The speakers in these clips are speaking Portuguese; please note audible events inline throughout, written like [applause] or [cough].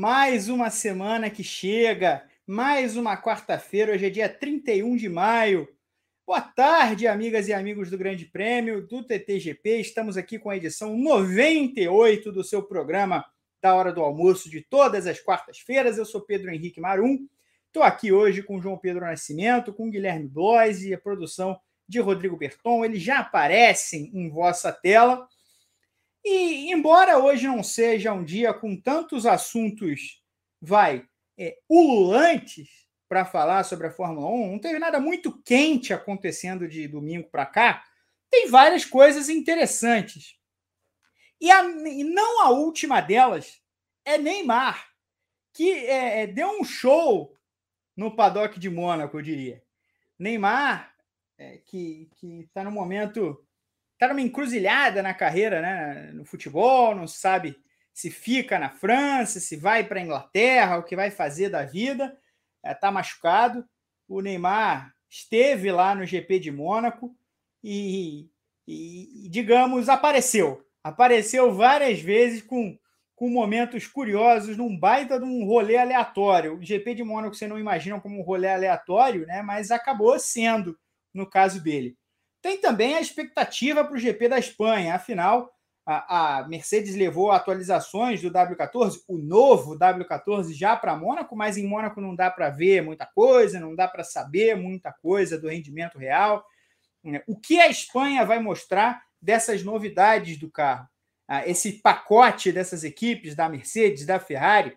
Mais uma semana que chega, mais uma quarta-feira, hoje é dia 31 de maio. Boa tarde, amigas e amigos do Grande Prêmio do TTGP. Estamos aqui com a edição 98 do seu programa da Hora do Almoço de todas as quartas-feiras. Eu sou Pedro Henrique Marum. Estou aqui hoje com João Pedro Nascimento, com Guilherme Blois e a produção de Rodrigo Berton. Eles já aparecem em vossa tela. E, embora hoje não seja um dia com tantos assuntos, vai, é, ululantes para falar sobre a Fórmula 1, não teve nada muito quente acontecendo de domingo para cá, tem várias coisas interessantes. E, a, e, não a última delas é Neymar, que é, é deu um show no paddock de Mônaco, eu diria. Neymar, é, que está no momento está numa encruzilhada na carreira, né? No futebol, não sabe se fica na França, se vai para a Inglaterra, o que vai fazer da vida. É, machucado. O Neymar esteve lá no GP de Mônaco e, e, digamos, apareceu. Apareceu várias vezes com, com momentos curiosos, num baita de um rolê aleatório. O GP de Mônaco você não imagina como um rolê aleatório, né? mas acabou sendo no caso dele. Tem também a expectativa para o GP da Espanha, afinal, a, a, Mercedes levou atualizações do W14, o novo W14 já para Mônaco, mas em Mônaco não dá para ver muita coisa, não dá para saber muita coisa do rendimento real. O que a Espanha vai mostrar dessas novidades do carro? Ah, esse pacote dessas equipes, da Mercedes, da Ferrari,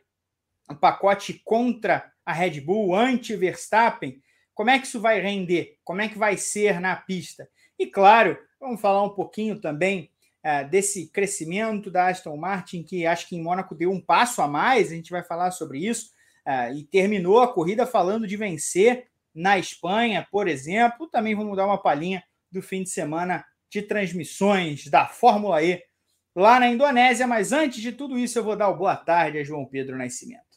um pacote contra a Red Bull, anti-Verstappen, como é que isso vai render? Como é que vai ser na pista? E claro, vamos falar um pouquinho também uh, desse crescimento da Aston Martin, que acho que em Mônaco deu um passo a mais, a gente vai falar sobre isso, uh, e terminou a corrida falando de vencer na Espanha, por exemplo. Também vamos dar uma palhinha do fim de semana de transmissões da Fórmula E lá na Indonésia. Mas antes de tudo isso, eu vou dar o boa tarde a João Pedro Nascimento.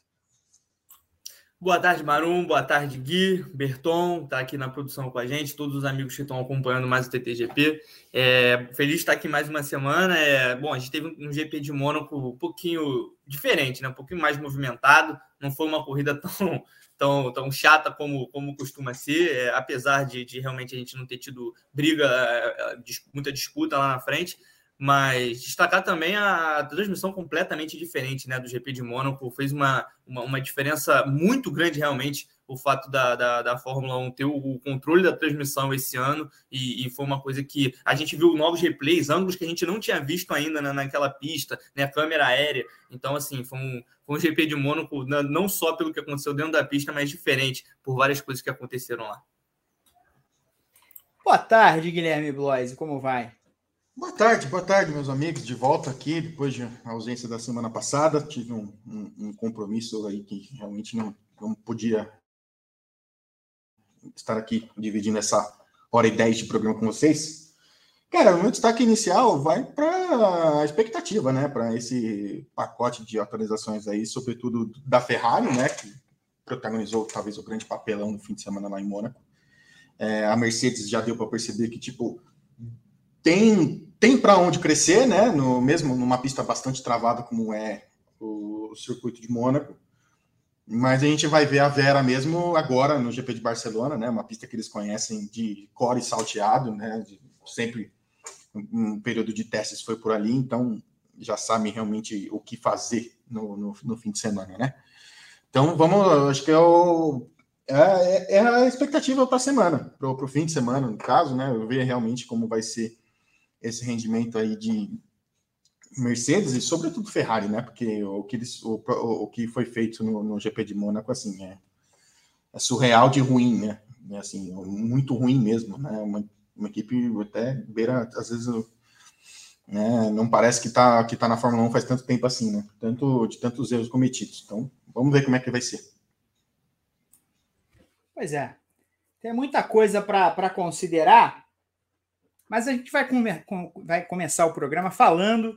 Boa tarde, Marum. Boa tarde, Gui. Berton está aqui na produção com a gente, todos os amigos que estão acompanhando mais o TTGP. É, feliz de estar aqui mais uma semana. É, bom, a gente teve um GP de Mônaco um pouquinho diferente, né? um pouquinho mais movimentado. Não foi uma corrida [laughs] tão, tão, tão chata como, como costuma ser, é, apesar de, de realmente a gente não ter tido briga, é, é, muita disputa lá na frente. Mas destacar também a transmissão completamente diferente né, do GP de Mônaco. Fez uma, uma, uma diferença muito grande, realmente, o fato da, da, da, Fórmula 1 ter o, controle da transmissão esse ano. E, e, foi uma coisa que a gente viu novos replays, ângulos que a gente não tinha visto ainda na, naquela pista, né, câmera aérea. Então, assim, foi um, foi um GP de Mônaco, não só pelo que aconteceu dentro da pista, mas diferente por várias coisas que aconteceram lá. Boa tarde, Guilherme Bloise, como vai? Boa tarde, boa tarde, meus amigos. De volta aqui, depois de ausência da semana passada. Tive um, um, um compromisso aí que realmente não, não podia estar aqui dividindo essa hora e dez de programa com vocês. Cara, o meu destaque inicial vai para a expectativa, né? Para esse pacote de atualizações aí, sobretudo da Ferrari, né? Que protagonizou talvez o grande papelão no fim de semana lá em Mônaco. É, a Mercedes já deu para perceber que, tipo, tem, tem para onde crescer, né? No, mesmo numa pista bastante travada como é o, o circuito de Mônaco. Mas a gente vai ver a Vera mesmo agora no GP de Barcelona, né? Uma pista que eles conhecem de core salteado, né? De, sempre um período de testes foi por ali, então já sabem realmente o que fazer no, no, no fim de semana, né? Então vamos, acho que é, o, é, é a expectativa para a semana, para o fim de semana, no caso, né? Ver realmente como vai ser esse rendimento aí de Mercedes e sobretudo Ferrari, né? Porque o que, eles, o, o que foi feito no, no GP de Mônaco, assim, é, é, surreal de ruim, né? É, assim, muito ruim mesmo, né? Uma, uma equipe até beira, às vezes, né? não parece que tá, que tá na Fórmula 1 faz tanto tempo assim, né? Tanto, de tantos erros cometidos. Então, vamos ver como é que vai ser. Pois é. Tem muita coisa para considerar. Mas a gente vai, come vai começar o programa falando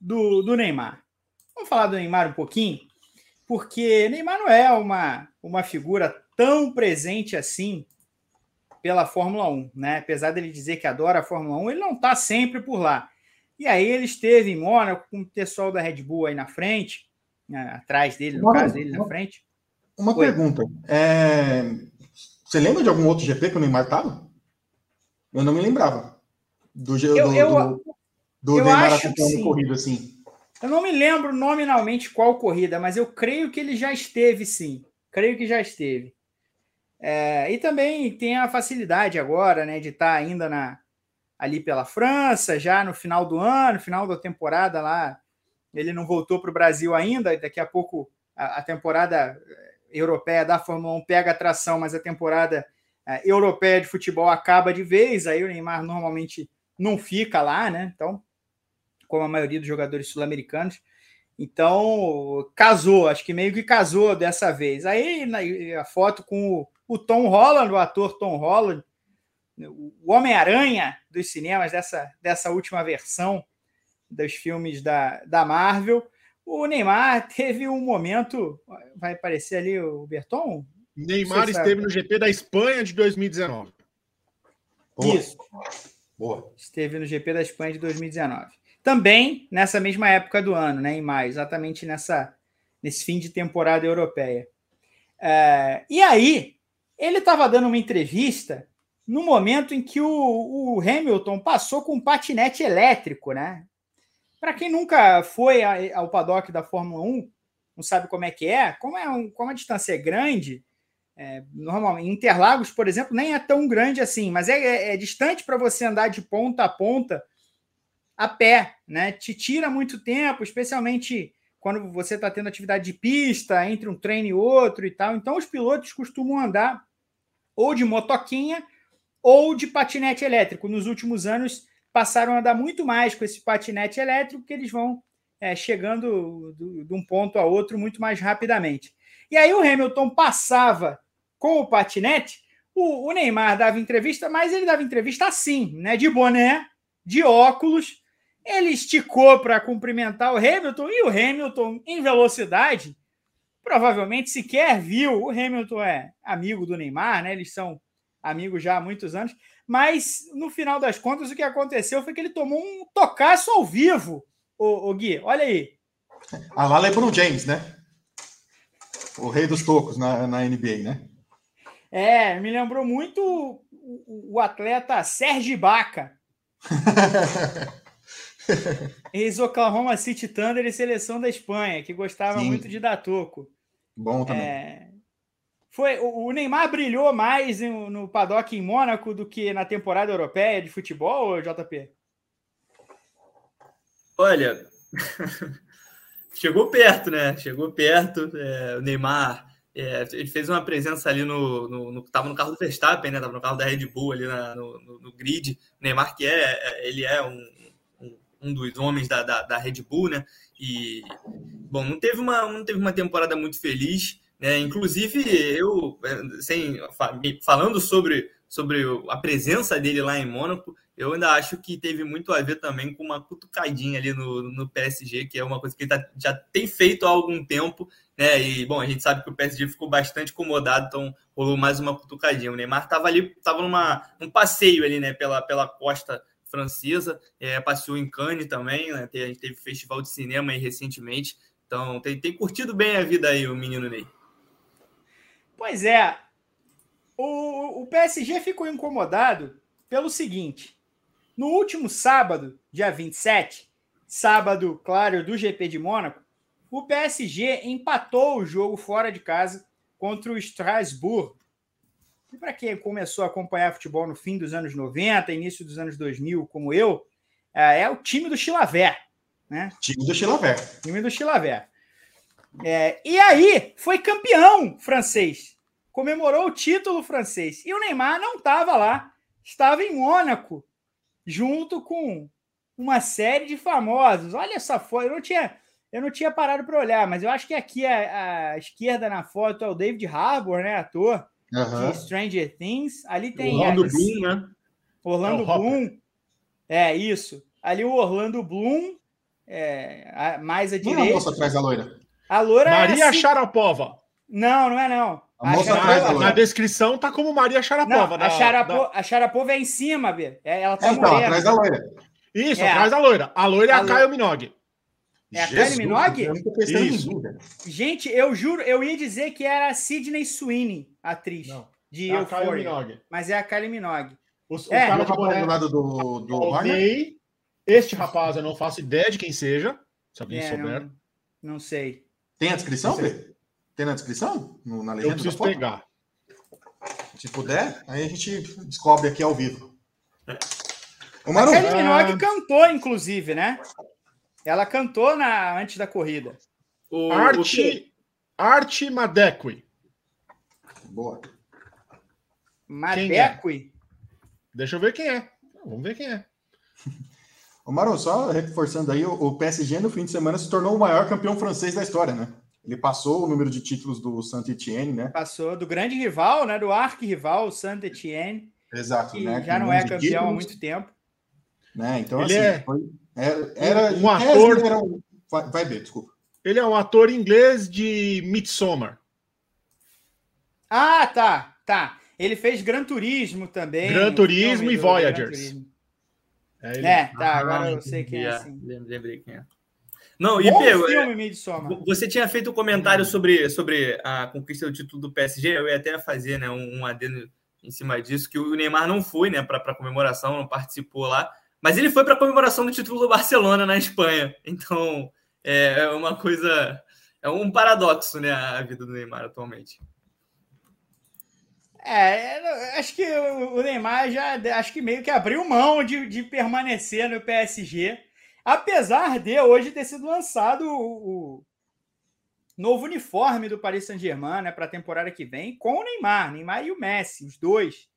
do, do Neymar. Vamos falar do Neymar um pouquinho, porque Neymar não é uma, uma figura tão presente assim pela Fórmula 1, né? Apesar dele dizer que adora a Fórmula 1, ele não está sempre por lá. E aí ele esteve em Mônaco com o pessoal da Red Bull aí na frente, né, atrás dele, no uma, caso dele, na frente. Uma Oi. pergunta. É... Você lembra de algum outro GP que o Neymar estava? Eu não me lembrava. Do, eu, do, eu, do, do eu Neymar acompanhando corrida assim. Eu não me lembro nominalmente qual corrida, mas eu creio que ele já esteve, sim. Creio que já esteve. É, e também tem a facilidade agora, né, de estar tá ainda na, ali pela França, já no final do ano, final da temporada lá. Ele não voltou para o Brasil ainda, daqui a pouco a, a, temporada eh, europeia da Fórmula 1 pega atração, mas a temporada é, europeia de futebol acaba de vez, aí o Neymar normalmente não fica lá, né? Então, como a maioria dos jogadores sul-americanos. Então, casou, acho que meio que casou dessa vez. Aí a foto com o, o Tom Holland, o ator Tom Holland, o Homem-Aranha dos cinemas dessa, dessa última versão dos filmes da, da Marvel. O Neymar [laughs] teve um momento, vai aparecer ali o Berton? Neymar esteve no GP da Espanha de 2019. Boa. Isso. Boa. Esteve no GP da Espanha de 2019. Também nessa mesma época do ano, né, em maio, exatamente nessa, nesse fim de temporada europeia. É, e aí, ele estava dando uma entrevista no momento em que o, o Hamilton passou com um patinete elétrico, né? Para quem nunca foi ao paddock da Fórmula 1, não sabe como é que é, como, é um, como a distância é grande, é, normalmente, Interlagos, por exemplo, nem é tão grande assim, mas é, é, é distante para você andar de ponta a ponta a pé, né? Te tira muito tempo, especialmente quando você está tendo atividade de pista entre um treino e outro e tal. Então, os pilotos costumam andar ou de motoquinha ou de patinete elétrico. Nos últimos anos, passaram a andar muito mais com esse patinete elétrico, que eles vão é, chegando de um ponto a outro muito mais rapidamente. E aí o Hamilton passava com o patinete, o, o Neymar dava entrevista, mas ele dava entrevista assim, né? De boné, de óculos. Ele esticou para cumprimentar o Hamilton e o Hamilton, em velocidade, provavelmente sequer viu. O Hamilton é amigo do Neymar, né? Eles são amigo já há muitos anos, mas no final das contas o que aconteceu foi que ele tomou um tocaço ao vivo, o, o Gui, olha aí. A lá LeBron James, né? O rei dos tocos na, na NBA, né? É, me lembrou muito o, o atleta Sérgio Baca. [laughs] Ex-Oklahoma City Thunder e seleção da Espanha, que gostava Sim. muito de dar toco. Bom também. É, foi, o Neymar brilhou mais no, no paddock em Mônaco do que na temporada europeia de futebol, JP? Olha, [laughs] chegou perto, né? Chegou perto. É, o Neymar é, ele fez uma presença ali no, no, no, Tava no carro do Verstappen, né? Tava no carro da Red Bull ali na, no, no, no, grid. O Neymar, que é, é ele é um, um, um dos homens da, da, da, Red Bull, né? E bom, não teve uma, não teve uma temporada muito feliz. É, inclusive, eu, sem, falando sobre, sobre a presença dele lá em Mônaco, eu ainda acho que teve muito a ver também com uma cutucadinha ali no, no PSG, que é uma coisa que ele tá, já tem feito há algum tempo, né? E, bom, a gente sabe que o PSG ficou bastante incomodado, então rolou mais uma cutucadinha. O Neymar estava ali, estava numa um passeio ali, né, pela, pela costa francesa, é, passeou em Cannes também, né? A gente teve festival de cinema aí recentemente, então tem, tem curtido bem a vida aí o menino Ney. Pois é. O, o PSG ficou incomodado pelo seguinte: no último sábado, dia 27, sábado, claro, do GP de Mônaco, o PSG empatou o jogo fora de casa contra o Strasbourg. E para quem começou a acompanhar futebol no fim dos anos 90, início dos anos 2000, como eu, é, é o time do Chilaver. Né? Time do Chilaver. Time do Chilaver. É, e aí foi campeão francês. Comemorou o título francês. E o Neymar não estava lá. Estava em Mônaco, junto com uma série de famosos. Olha essa foto. Eu não tinha, eu não tinha parado para olhar, mas eu acho que aqui à, esquerda na foto é o David Harbour, né? Ator uhum. de Stranger Things. Ali tem. Orlando Bloom, né? Orlando é Bloom. É, isso. Ali o Orlando Bloom, é, mais à direita. Não é a moça atrás da loira. A loura é Maria é assim... Sharapova. Não, não é não. A, a Sharapova, na descrição tá como Maria Sharapova. Não, a, Sharapova da... a Sharapova é em cima, Bê. É, ela tá é, então, atrás da loira. Isso, é. atrás da loira. A loira é a, a Caio Minogue. É a Kylie Minogue? Eu não tô pensando em. Gente, eu juro, eu ia dizer que era a Sidney Sweeney, a atriz Não. de É a Kylie Euphoria, Minogue. mas é a Kylie Minogue. O, o É, cara O de boné, do lado do, do. Este rapaz eu não faço ideia de quem seja. Se alguém É, souber. não, não sei. Tem a descrição, Fê? Tem na descrição? No- na Eu legenda? preciso da foto? pegar. Se puder, aí a gente descobre aqui ao vivo. Ô, A Maru, Kylie Ah. Minogue cantou, inclusive, né? Ela cantou na, antes da corrida. O, o Arte, Arte Madequi. boa. Madequi. Deixa eu ver quem é. Vamos ver quem é. [laughs] Ô, Maru, só reforçando aí, o, o PSG no fim de semana se tornou o maior campeão francês da história, né? Ele passou o número de títulos do Saint-Etienne, né? Passou do grande rival, né? Do arqui-rival, o Saint-Etienne, Exato, que né? já Com não é campeão há títulos, muito tempo. Né? Então, Ele assim, é- foi- era, era, Um ator- ele era um- vai, vai ver, desculpa. Ele é um ator inglês de Midsommar. Ah, tá, tá. Ele fez Gran Turismo também. Gran Turismo e Voyagers. Turismo. É, ele- É, tá, Ah, agora eu sei quem é assim. lem- Lembrei quem é. Não, e Pedro, Midsommar. Você tinha feito um comentário sobre, sobre a conquista do título do PSG, eu ia até fazer né, um, um adendo em cima disso, que o Neymar não foi né, para a comemoração, não participou lá, mas ele foi para a comemoração do título do Barcelona na Espanha. Então é é uma coisa, é um paradoxo né, a vida do Neymar atualmente. É, acho que o o Neymar já acho que meio que abriu mão de, de permanecer no PSG, apesar de hoje ter sido lançado o, o novo uniforme do Paris Saint-Germain né, para a temporada que vem, com o Neymar, Neymar e o Messi, os dois,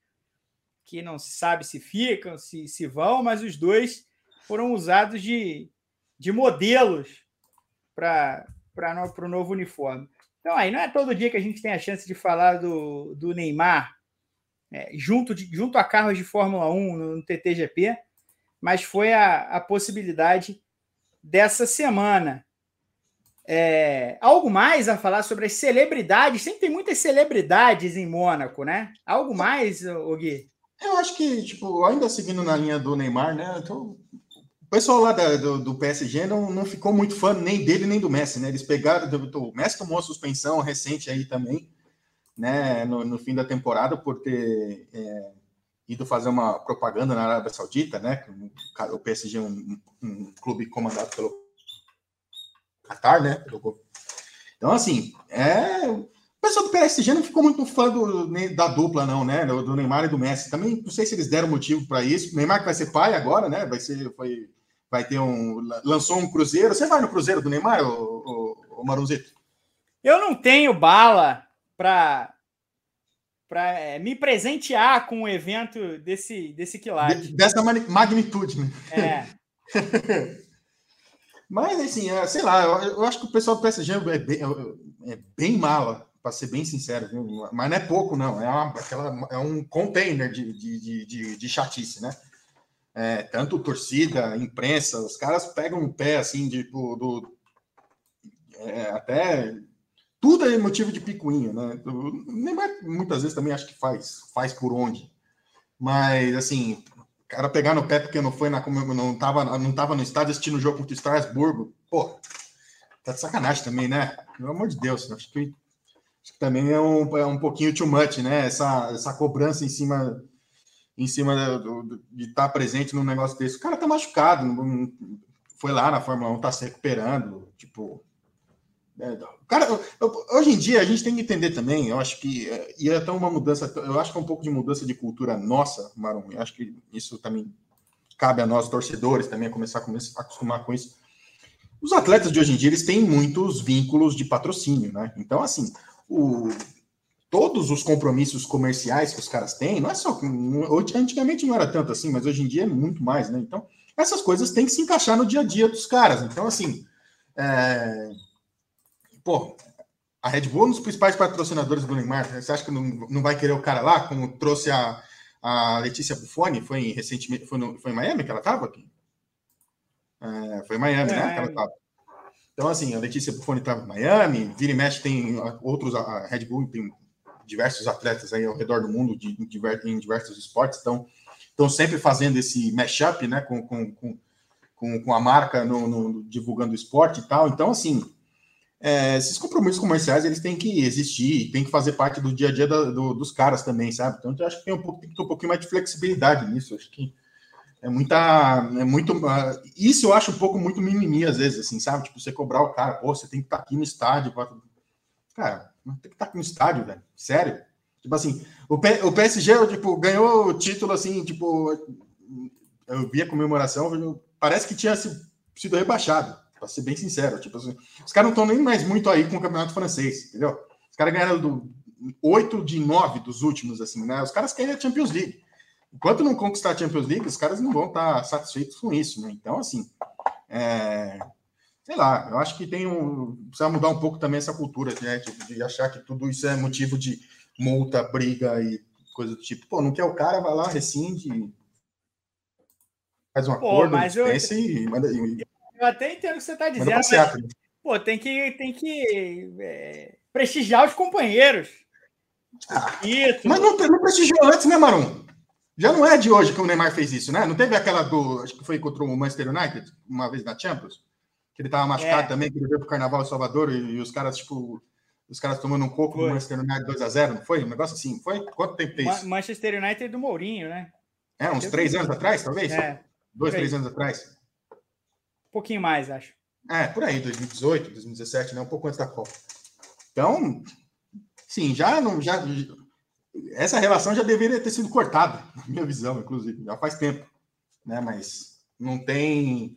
que não se sabe se ficam, se, se vão, mas os dois foram usados de, de modelos para o novo uniforme. Então, aí não é todo dia que a gente tem a chance de falar do, do Neymar é, junto, de, junto a carros de Fórmula 1 no, no TTGP, mas foi a, a possibilidade dessa semana. É, algo mais a falar sobre as celebridades? Sempre tem muitas celebridades em Mônaco, né? Algo mais, Gui? Eu acho que, tipo, ainda seguindo na linha do Neymar, né? então, o pessoal lá da- do, do PSG não, não ficou muito fã nem dele nem do Messi, né? Eles pegaram. O Messi tomou a suspensão recente aí também, né? No, no fim da temporada, por ter é, ido fazer uma propaganda na Arábia Saudita, né? O PSG é um, um clube comandado pelo Qatar, né? Então, assim, é. O pessoal do PSG não ficou muito fã do, da dupla, não, né? Do, Neymar e do Messi. Também não sei se eles deram motivo para isso. O Neymar que vai ser pai agora, né? Vai ser, foi, vai ter um, lançou um cruzeiro. Você vai no cruzeiro do Neymar, o, o, o Marunzito? Eu não tenho bala para para me presentear com um evento desse, desse quilate. De- dessa magnitude, né? É, [laughs] Mas assim, é, sei lá, eu, eu acho que o pessoal do PSG é bem, é bem mala, para ser bem sincero, viu? mas não é pouco, não. É, uma, aquela, é um container de, de, de, de, chatice, né? É, tanto torcida, imprensa, os caras pegam um pé assim, tipo, do. é, até. Tudo é motivo de picuinha, né? O Neymar muitas vezes também acho que faz, faz por onde. Mas, assim, o cara pegar no pé porque não foi na não tava, não tava no estádio assistindo o jogo contra o Strasburgo, pô, tá de sacanagem também, né? Pelo amor de Deus, acho que, acho que também é um, é um pouquinho too much, né? Essa, essa cobrança em cima em cima do, de estar presente num negócio desse. O cara tá machucado, não- foi lá na Fórmula 1, tá se recuperando, tipo. é, cara, hoje em dia a gente tem que entender também, eu acho que é, e é até uma mudança, eu acho que é um pouco de mudança de cultura nossa, Marum, eu acho que isso também cabe a nós torcedores também a começar a acostumar com isso. Os atletas de hoje em dia eles têm muitos vínculos de patrocínio, né? Então assim, o todos os compromissos comerciais que os caras têm, não é só. Antigamente não era tanto assim, mas hoje em dia é muito mais, né? Então, essas coisas têm que se encaixar no dia a dia dos caras. Então, assim. é, Pô, a Red Bull é um dos principais patrocinadores do Neymar. Você acha que não, não vai querer o cara lá, como trouxe a, a Letícia Buffoni? Foi em, recentemente. Foi, no, foi em Miami que ela estava aqui? É, foi em Miami, né? Que ela tava. Então, assim, a Letícia Buffoni estava em Miami, vira e mexe, tem outros. A Red Bull tem diversos atletas aí ao redor do mundo de, em diver- em diversos esportes, então estão sempre fazendo esse mashup, né, com, com, com, com, a marca no, no, divulgando o esporte e tal. Então, assim, é, esses compromissos comerciais eles têm que existir, têm que fazer parte do dia a dia da, do, dos caras também, sabe? Então, eu acho que tem um, pouco, tem que ter um pouquinho mais de flexibilidade nisso. Acho que é muita. É muito. Uh, isso eu acho um pouco muito mimimi, às vezes, assim, sabe? Tipo, você cobrar o cara, pô, você tem que estar tá aqui no estádio. Pra... Cara, tem que estar tá aqui no estádio, velho. Sério. Tipo assim, o, P, o PSG, tipo, ganhou o título, assim, tipo. Eu vi a comemoração, parece que tinha sido rebaixado, para ser bem sincero. Tipo assim, os caras não estão nem mais muito aí com o campeonato francês, entendeu? Os caras ganharam do, 8 de 9 dos últimos, assim, né? Os caras querem a Champions League. Enquanto não conquistar a Champions League, os caras não vão estar satisfeitos com isso, né? Então, assim, é... sei lá, eu acho que tem um. Precisa mudar um pouco também essa cultura, né? De, achar que tudo isso é motivo de multa, briga e coisa do tipo. Pô, não quer o cara, vai lá, rescinde, faz um pô, acordo, mas eu, e manda. Eu até entendo o que você está dizendo. Mas, né? pô, tem que, tem que é, prestigiar os companheiros. Ah, mas não, não prestigiou antes, né, Marum? Já não é de hoje que o Neymar fez isso, né? Não teve aquela do. Acho que foi contra o Manchester United, uma vez na Champions, que ele tava machucado é. também, que ele veio pro Carnaval em Salvador e, e, os caras, tipo. Os caras tomando um coco no Manchester United 2x0, não foi? Um negócio assim, foi? Quanto tempo tem isso? Manchester United do Mourinho, né? É, uns três anos atrás, talvez? É. Dois, três anos atrás? Um pouquinho mais, acho. É, por aí, 2018, 2017, né? Um pouco antes da Copa. Então, sim, já não. Já, essa relação já deveria ter sido cortada, na minha visão, inclusive, já faz tempo, né? Mas não tem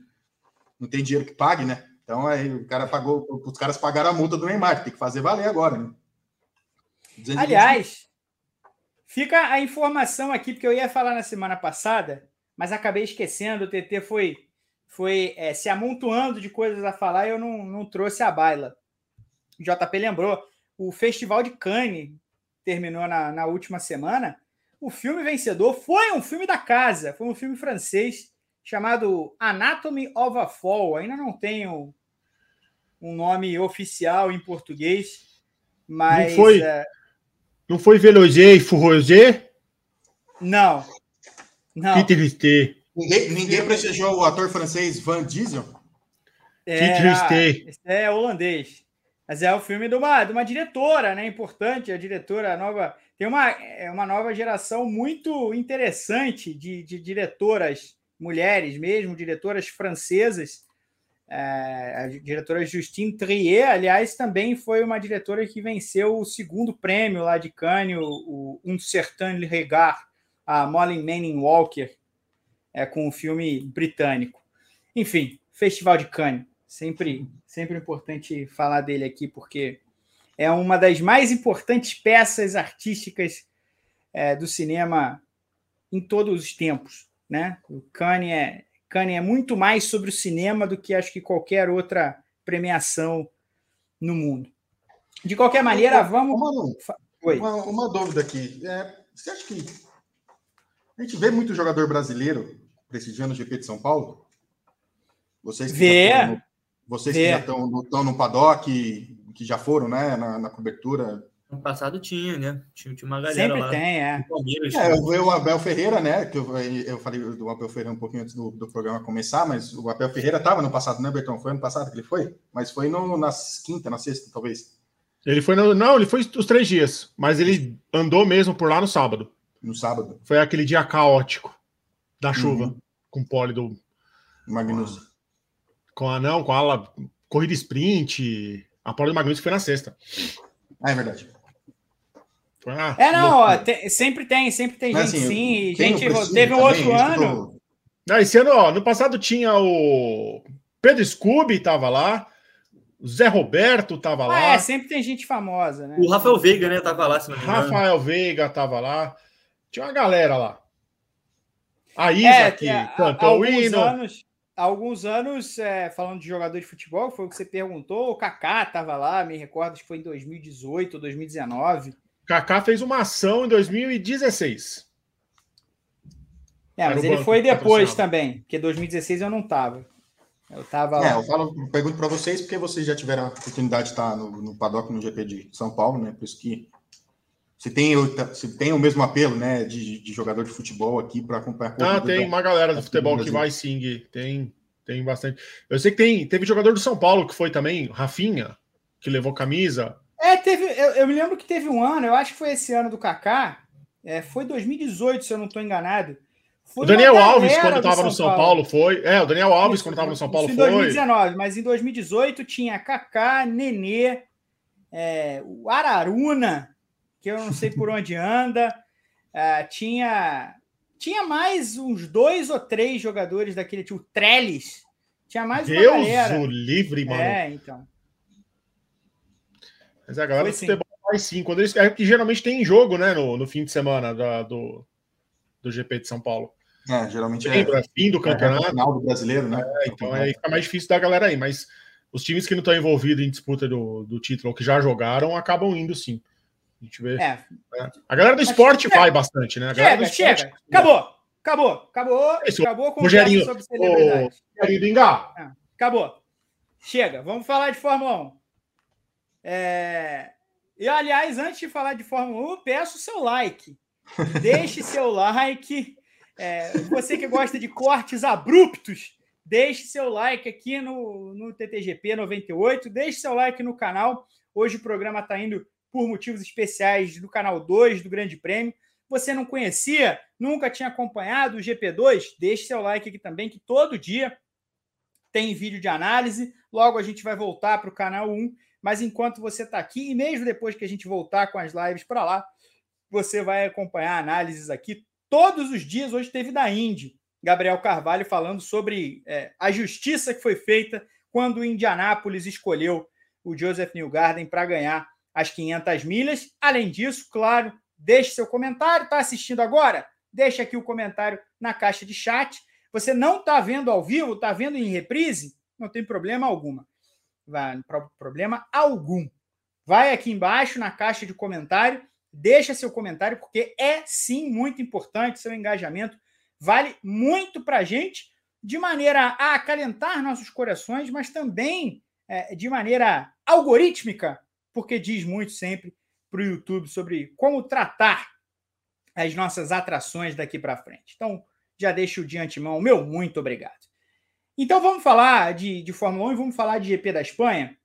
não tem dinheiro que pague, né? Então aí o cara pagou, os caras pagaram a multa do Neymar, tem que fazer valer agora, né? Aliás, fica a informação aqui porque eu ia falar na semana passada, mas acabei esquecendo. O TT foi foi é, se amontoando de coisas a falar e eu não, não trouxe a baila. O JP lembrou o Festival de Cannes terminou na, na última semana, o filme vencedor foi um filme da casa, foi um filme francês chamado Anatomy of a Fall. Ainda não tenho um nome oficial em português, mas. Não foi, uh... não foi Veloger e Fourroger? Não. não. Que triste. Ninguém, ninguém prestigiou o ator francês Van Diesel? É, que triste. É holandês. Mas é o filme de uma, de uma diretora, né? Importante, a diretora nova. Tem uma, é uma nova geração muito interessante de, de diretoras, mulheres mesmo, diretoras francesas. É, a diretora Justine Trier, aliás, também foi uma diretora que venceu o segundo prêmio lá de Cannes, o, o Um Certain Regard, a Molly Manning Walker, é, com o filme britânico. Enfim, Festival de Cannes. Sempre, sempre importante falar dele aqui, porque é uma das mais importantes peças artísticas é, do cinema em todos os tempos. Né? O Cannes é, Cannes é muito mais sobre o cinema do que acho que qualquer outra premiação no mundo. De qualquer maneira, vamos. Uma, uma, uma dúvida aqui. É, você acha que a gente vê muito jogador brasileiro prestigiando o GP de São Paulo? Vocês vê. Vocês que já estão, estão no paddock, que já foram, né, na, na cobertura. No passado tinha, né? Tinha, tinha uma galera Sempre lá. tem, é. é eu vi o Abel Ferreira, né? Que eu, eu falei do Abel Ferreira um pouquinho antes do, do programa começar, mas o Abel Ferreira estava no passado, né, Bertão? Foi ano passado que ele foi? Mas foi no, na quinta, na sexta, talvez. Ele foi no, Não, ele foi os três dias, mas ele andou mesmo por lá no sábado. No sábado. Foi aquele dia caótico da chuva, uhum. com o pole do. Com a não, com a ala, corrida sprint. A Paula do Magnus foi na sexta. Ah, é verdade. Foi, ah, é, não, ó, tem, sempre tem, sempre tem Mas, gente assim, sim. Gente, teve um outro ano. Não, esse ano, ó, no passado tinha o Pedro Scooby tava lá, o Zé Roberto tava ah, lá. É, sempre tem gente famosa, né? O Rafael Veiga, né, tava lá, se não me Rafael Veiga tava lá. Tinha uma galera lá. A Isa é, que cantou o hino. Anos, há alguns anos, é, falando de jogador de futebol, foi o que você perguntou, o Kaká estava lá, me recordo que foi em 2018 ou 2019. Kaká fez uma ação em 2016. É, mas ele foi depois também, porque 2016 eu não estava. Eu tava. É, eu falo, pergunto para vocês, porque vocês já tiveram a oportunidade de estar no, no paddock no GP de São Paulo, né? Por isso que se tem, se tem o mesmo apelo, né, de, de jogador de futebol aqui para acompanhar. Ah, tem uma galera do futebol que vai sim, tem. Tem bastante. Eu sei que tem, teve jogador do São Paulo que foi também, Rafinha, que levou camisa. É, teve. Eu, eu me lembro que teve um ano, eu acho que foi esse ano do Kaká. É, foi 2018, se eu não estou enganado. Foi o Daniel Alves, quando estava no São Paulo. Paulo. foi. É, o Daniel Alves, isso, quando estava no São Paulo, foi. Em 2019, mas em 2018 tinha Kaká, Nenê, é, o Araruna, que eu não sei por onde anda. É, tinha tinha mais uns dois ou três jogadores daquele tipo, Trellis. Tinha mais Deus uma galera. o livre, mano. É, então. Mas a galera Foi do futebol faz sim. Quando eles, é que geralmente tem jogo, né, no, no fim de semana da, do, do GP de São Paulo. É, geralmente Lembra, é, fim do é, campeonato. É, final do brasileiro, né? É, então aí fica mais difícil da galera aí, mas os times que não estão envolvidos em disputa do, do título ou que já jogaram acabam indo sim. A gente vê. É. Né? A galera do esporte chega. vai bastante, né? A chega, chega. Esporte... Acabou. Acabou. Acabou. Esse, acabou com o sobre celebridade. Rogerinho ah, acabou. Chega. Vamos falar de Fórmula 1. É... E, aliás, antes de falar de Fórmula 1, peço o seu like. [laughs] Deixe seu like. É, você que gosta de cortes abruptos, deixe seu like aqui no, no TTGP 98. Deixe seu like no canal. Hoje o programa está indo por motivos especiais do canal 2 do Grande Prêmio. Você não conhecia, nunca tinha acompanhado o GP2? Deixe seu like aqui também, que todo dia tem vídeo de análise. Logo a gente vai voltar para o canal 1 mas enquanto você está aqui, e mesmo depois que a gente voltar com as lives para lá, você vai acompanhar análises aqui todos os dias. Hoje teve da Indy, Gabriel Carvalho falando sobre é, a justiça que foi feita quando o Indianápolis escolheu o Joseph Newgarden para ganhar as 500 milhas. Além disso, claro, deixe seu comentário. Está assistindo agora? Deixe aqui o comentário na caixa de chat. Você não está vendo ao vivo, está vendo em reprise? Não tem problema alguma vai, problema algum. Vai aqui embaixo na caixa de comentário, deixa seu comentário, porque é sim muito importante seu engajamento. Vale muito para a gente, de maneira a acalentar nossos corações, mas também é, de maneira algorítmica, porque diz muito sempre para o YouTube sobre como tratar as nossas atrações daqui para frente. Então, já deixo de antemão meu muito obrigado. Então vamos falar de, de Fórmula 1 e vamos falar de GP da Espanha.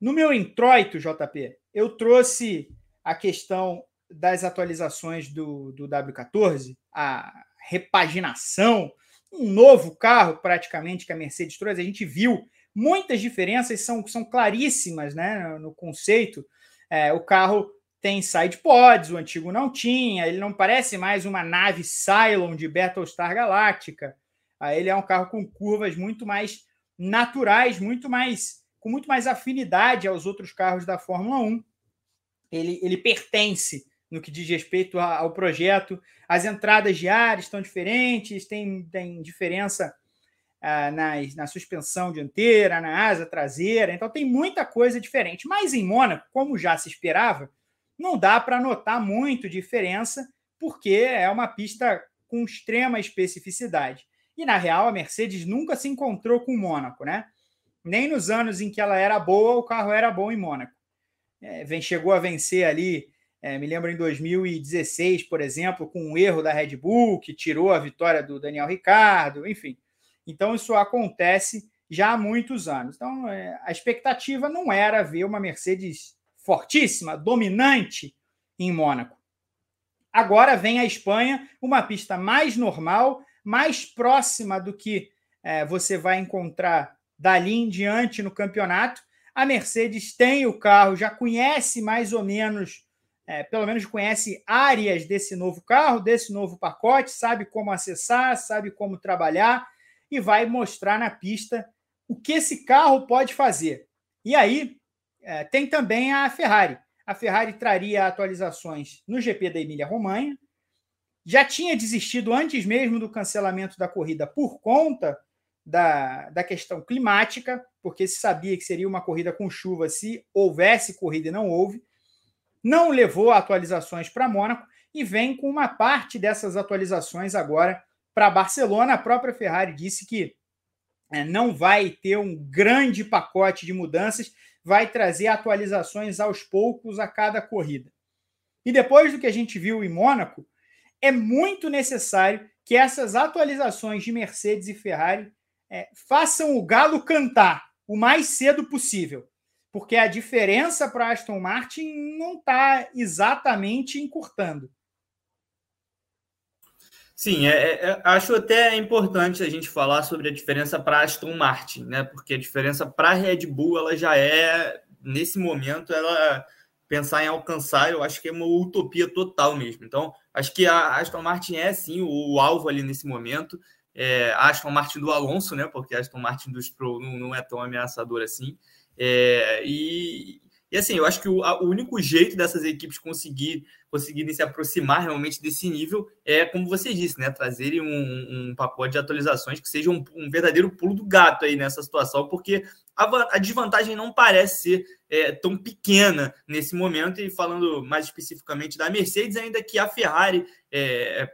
No meu introito, JP, eu trouxe a questão das atualizações do, do W14, a repaginação, um novo carro praticamente que a Mercedes trouxe. A gente viu muitas diferenças, são, são claríssimas né, no conceito. É, o carro tem side pods, o antigo não tinha, ele não parece mais uma nave Cylon de Battlestar Galáctica. Ele é um carro com curvas muito mais naturais, muito mais com muito mais afinidade aos outros carros da Fórmula 1. Ele, ele pertence no que diz respeito ao projeto. As entradas de ar estão diferentes, tem, tem diferença ah, nas, na suspensão dianteira, na asa traseira, então tem muita coisa diferente. Mas em Mônaco, como já se esperava, não dá para notar muito diferença, porque é uma pista com extrema especificidade. E, na real, a Mercedes nunca se encontrou com o Mônaco, né? Nem nos anos em que ela era boa, o carro era bom em Mônaco. É, vem, chegou a vencer ali, é, me lembro em 2016, por exemplo, com um erro da Red Bull, que tirou a vitória do Daniel Ricardo, enfim. Então, isso acontece já há muitos anos. Então, é, a expectativa não era ver uma Mercedes fortíssima, dominante em Mônaco. Agora vem a Espanha, uma pista mais normal, mais próxima do que é, você vai encontrar dali em diante no campeonato. A Mercedes tem o carro, já conhece mais ou menos, é, pelo menos conhece áreas desse novo carro, desse novo pacote, sabe como acessar, sabe como trabalhar e vai mostrar na pista o que esse carro pode fazer. E aí é, tem também a Ferrari. A Ferrari traria atualizações no GP da Emília-Romanha, já tinha desistido antes mesmo do cancelamento da corrida por conta da, da questão climática, porque se sabia que seria uma corrida com chuva se houvesse corrida e não houve. Não levou atualizações para Mônaco e vem com uma parte dessas atualizações agora para Barcelona. A própria Ferrari disse que é, não vai ter um grande pacote de mudanças, vai trazer atualizações aos poucos a cada corrida. E depois do que a gente viu em Mônaco, é muito necessário que essas atualizações de Mercedes e Ferrari é, façam o Galo cantar o mais cedo possível, porque a diferença para Aston Martin não está exatamente encurtando. Sim, é, é, acho até importante a gente falar sobre a diferença para Aston Martin, né? Porque a diferença para a Red Bull ela já é nesse momento ela pensar em alcançar, eu acho que é uma utopia total mesmo. Então, acho que a Aston Martin é sim o, alvo ali nesse momento. É, a Aston Martin do Alonso, né? Porque a Aston Martin do Stroll não, não é tão ameaçador assim. É, e, e assim, eu acho que o, a, o único jeito dessas equipes conseguir, conseguirem se aproximar realmente desse nível é, como você disse, né? Trazerem um, um pacote de atualizações que seja um, um, verdadeiro pulo do gato aí nessa situação, porque a, a desvantagem não parece ser é, tão pequena nesse momento. E falando mais especificamente da Mercedes, ainda que a Ferrari. É,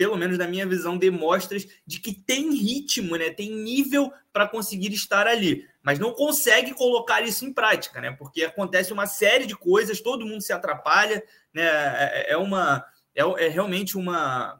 pelo menos na minha visão, demonstra de que tem ritmo, né? tem nível para conseguir estar ali, mas não consegue colocar isso em prática, né? porque acontece uma série de coisas, todo mundo se atrapalha, né? é, é uma é, é realmente uma,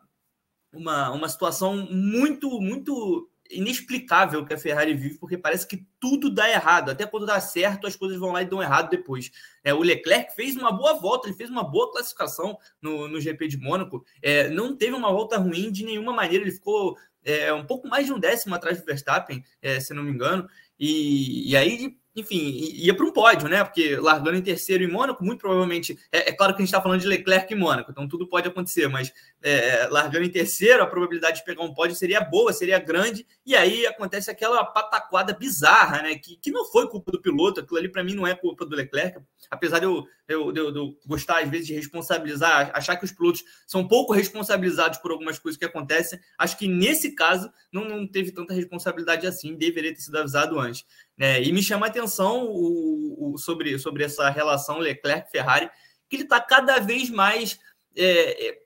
uma, uma situação muito, muito inexplicável que a Ferrari vive, porque parece que tudo dá errado. Até quando dá certo, as coisas vão lá e dão errado depois. É, o Leclerc fez uma boa volta, ele fez uma boa classificação no, no GP de Mônaco. É, não teve uma volta ruim de nenhuma maneira, ele ficou é, um pouco mais de um décimo atrás do Verstappen, é, se não me engano. E, e aí enfim, ia para um pódio, né? Porque largando em terceiro em Mônaco, muito provavelmente. É, é claro que a gente está falando de Leclerc e Mônaco, então tudo pode acontecer, mas é, largando em terceiro, a probabilidade de pegar um pódio seria boa, seria grande, e aí acontece aquela pataquada bizarra, né? Que, que não foi culpa do piloto, aquilo ali para mim não é culpa do Leclerc, apesar de eu, eu, de eu, de eu gostar, às vezes, de responsabilizar, achar que os pilotos são pouco responsabilizados por algumas coisas que acontecem, acho que nesse caso não, não teve tanta responsabilidade assim, deveria ter sido avisado antes. Né? E me chama a atenção o, o, sobre, sobre essa relação Leclerc-Ferrari, que ele está cada vez mais. É, é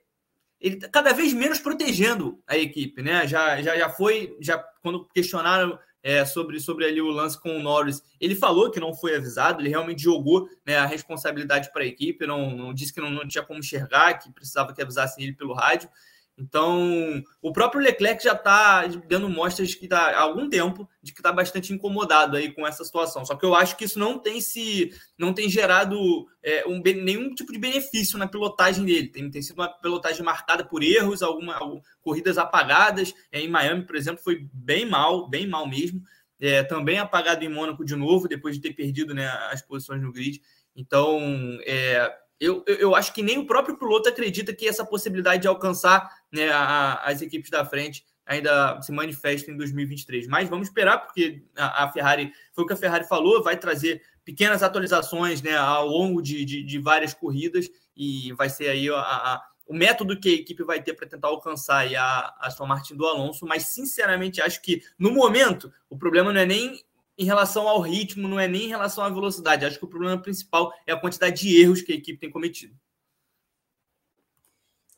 ele tá cada vez menos protegendo a equipe, né? Já, já, já foi, já quando questionaram é, sobre, sobre ali o lance com o Norris, ele falou que não foi avisado, ele realmente jogou né, a responsabilidade para a equipe, não, não disse que não, não tinha como enxergar, que precisava que avisassem ele pelo rádio. Então, o próprio Leclerc já está dando mostras que tá, há algum tempo de que está bastante incomodado aí com essa situação. Só que eu acho que isso não tem se não tem gerado é, um, nenhum tipo de benefício na pilotagem dele. Tem, tem sido uma pilotagem marcada por erros, algumas corridas apagadas. É, em Miami, por exemplo, foi bem mal, bem mal mesmo. É, também apagado em Mônaco de novo, depois de ter perdido né, as posições no grid. Então, é, eu, eu acho que nem o próprio piloto acredita que essa possibilidade de alcançar né, a, as equipes da frente ainda se manifesta em 2023. Mas vamos esperar, porque a, a, Ferrari, foi o que a Ferrari falou, vai trazer pequenas atualizações né, ao longo de, de, de várias corridas e vai ser aí a, a, o método que a equipe vai ter para tentar alcançar a, a sua Martin do Alonso. Mas, sinceramente, acho que no momento o problema não é nem em relação ao ritmo, não é nem em relação à velocidade. Acho que o problema principal é a quantidade de erros que a equipe tem cometido.